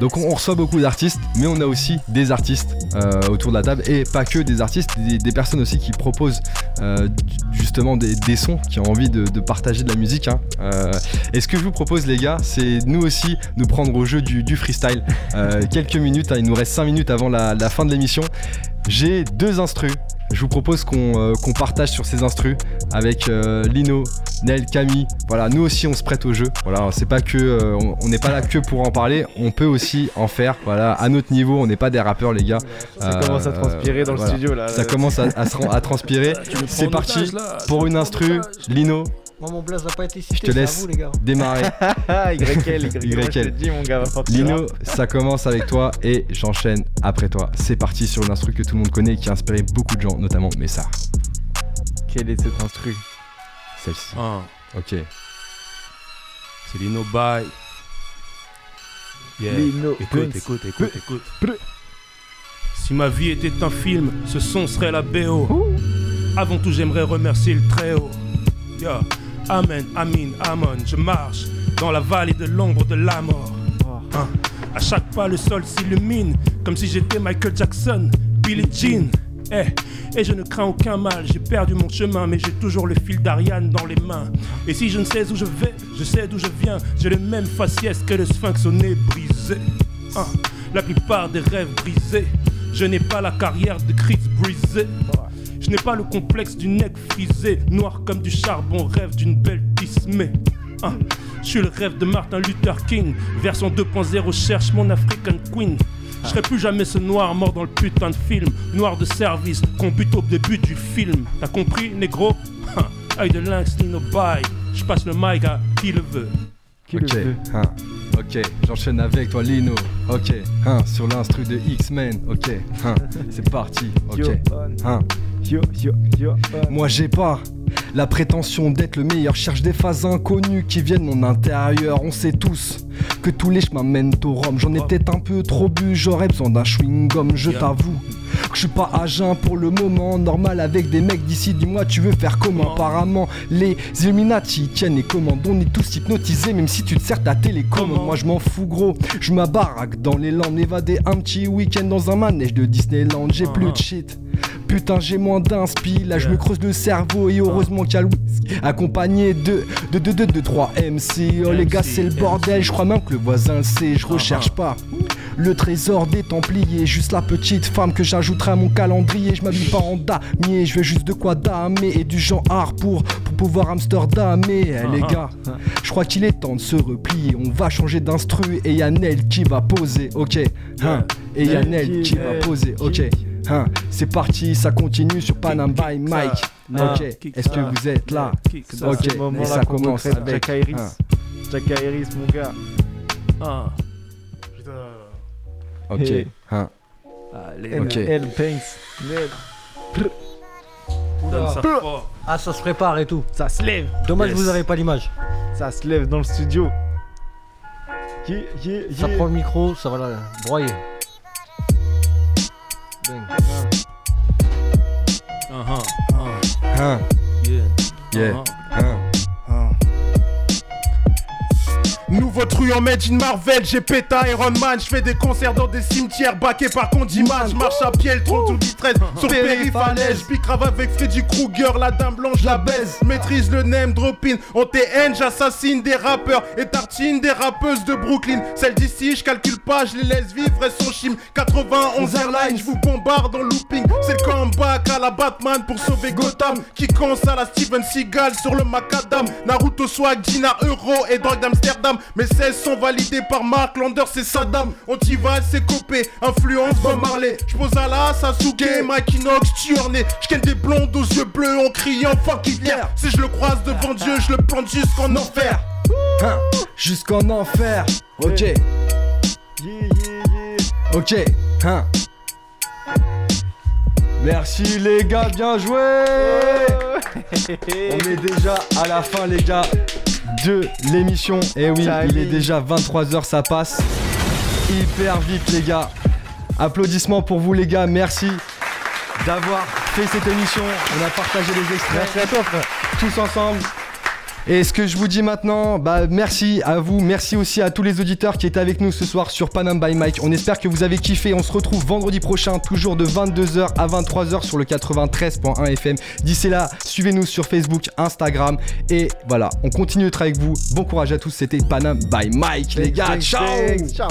Donc on, reçoit beaucoup d'artistes, mais on a aussi des artistes euh, autour de la table, et pas que des artistes, des, personnes aussi qui proposent euh, justement des, sons, qui ont envie de, partager de la musique. hein. Euh, et ce que je vous propose les gars, c'est nous aussi nous prendre au jeu du, freestyle. Quelques minutes, hein, il nous reste 5 minutes avant la, fin de l'émission. J'ai deux instrus. Je vous propose qu'on partage sur ces instrus avec Lino, Nel, Camille. Voilà, nous aussi on se prête au jeu. Voilà, c'est pas que euh, on n'est pas là que pour en parler, on peut aussi en faire. Voilà, à notre niveau, on n'est pas des rappeurs les gars. Ça commence à transpirer dans le studio, là. Ça commence à, transpirer. C'est parti otage, là. pour une instru. Lino, Moi, mon blaze n'a pas été cité. je te à laisse vous, les gars. démarrer. YL, YL, dis, mon gars, va. Lino, ça commence avec toi et j'enchaîne après toi. C'est parti sur une instru que tout le monde connaît et qui a inspiré beaucoup de gens, notamment Messar. Quel est cet instru? Celle-ci. Ah. Ok. C'est Lino Bye. Yeah. Lino écoute, Prince. écoute, écoute, écoute. Si ma vie était un film, ce son serait la BO. Avant tout, j'aimerais remercier le Très-Haut. Yeah. Amen, Amin, Amon, je marche dans la vallée de l'ombre de la mort. Hein. À chaque pas, le sol s'illumine, comme si j'étais Michael Jackson, Billie Jean. Eh, et je ne crains aucun mal, j'ai perdu mon chemin, mais j'ai toujours le fil d'Ariane dans les mains. Et si je ne sais où je vais, je sais d'où je viens, j'ai le même faciès que le sphinx au nez brisé. Hein. La plupart des rêves brisés, je n'ai pas la carrière de Chris brisé. Je n'ai pas le complexe du nec frisé, noir comme du charbon, rêve d'une belle Disney. Hein. Je suis le rêve de Martin Luther King, version 2.0 cherche mon African Queen. Je serai plus jamais ce noir mort dans le putain de film, noir de service qu'on bute au début du film. T'as compris, négro? Hein. Œil de lynx, Nino Bye. Je passe le mic à qui le veut. ok, hein. ok, j'enchaîne avec toi Lino. Ok, hein, sur l'instru de X-Men. Ok, hein, c'est parti. Ok, Yo. Yo, yo, yo, Moi j'ai pas la prétention d'être le meilleur. Cherche des phases inconnues qui viennent de mon intérieur. On sait tous que tous les chemins mènent au Rhum. J'en ai peut-être un peu trop bu. J'aurais besoin d'un chewing-gum. Je t'avoue je suis pas à jeun pour le moment. Normal avec des mecs d'ici. Dis-moi, tu veux faire comment? Apparemment, les Illuminati tiennent les commandes. On est tous hypnotisés, même si tu te sers ta télécommande. Moi je m'en fous gros. Je m'abaraque dans les landes. Évader un petit week-end dans un manège de Disneyland. J'ai plus de shit. Putain, j'ai moins d'inspi. Là, je me creuse le cerveau et heureusement qu'il y a le whisky. Accompagné de 2, 2, 2, 2, 3 MC. Oh, les gars, c'est le bordel. Je crois même que le voisin le sait. Je recherche pas. Le trésor des Templiers, juste la petite femme que j'ajouterai à mon calendrier. Je m'habille pas en damier, je veux juste de quoi damer et du genre art pour, pour pouvoir Amsterdamer. Eh, les gars, je crois qu'il est temps de se replier. On va changer d'instru et y a Nel qui va poser, ok. Hein, et y a Nel qui va poser, ok. Hein, c'est parti, ça continue sur Panam by Mike. Ok, est-ce que vous êtes là? Ça, Ok, et ça commence avec. Jack Iris. hein. Jack Iris, mon gars. Ah. Ok, Hey. hein. Allez, Ok. L Paints. Ah, ça se prépare et tout. Ça se lève. Dommage, Yes. vous avez pas l'image. Ça se lève dans le studio. Yeah, yeah, Ça prend le micro, ça va la broyer. Bang. Ah, ah, ah. Yeah. Yeah. Nouveau truand made in Marvel, j'ai pété Iron Man, je fais des concerts dans des cimetières baqués par Condiman, je marche à pied, le tronc tout distraite sur périphalège, je bicrave avec Freddy Krueger, la dame blanche la baise, maîtrise le name dropping, en TN j'assassine des rappeurs et tartine des rappeuses de Brooklyn, celles d'ici je calcule pas, je les laisse vivre, elles sont chim, 91 Airlines, je vous bombarde en looping, c'est le comeback à la Batman pour sauver Gotham, qui pense à la Steven Seagal sur le macadam, Naruto swag, Gina Euro et drogue d'Amsterdam, Mes 16 sont validés par Mark Landers et Saddam. On t'y va, c'est copé. Influence Bob Marley. J'pose à la Sasuke, Mike Inox, Tuerné. J'ken des blondes aux yeux bleus en criant fuck Hitler. Si je le croise devant Dieu, je le plante jusqu'en enfer. Hein, Jusqu'en enfer. Ok. Ok. Hein. Merci les gars, bien joué. On est déjà à la fin les gars de l'émission. Et oui, il est déjà 23h, ça passe hyper vite les gars. Applaudissements pour vous les gars, merci d'avoir fait cette émission. On a partagé les extraits. Merci à toi, frère. Tous ensemble. Et ce que je vous dis maintenant, bah merci à vous, merci aussi à tous les auditeurs qui étaient avec nous ce soir sur Panam by Mike. On espère que vous avez kiffé. On se retrouve vendredi prochain, toujours de 22h à 23h sur le 93.1 FM. D'ici là, suivez-nous sur Facebook, Instagram. Et voilà, on continue d'être avec vous. Bon courage à tous, c'était Panam by Mike, les gars. Ciao Ciao.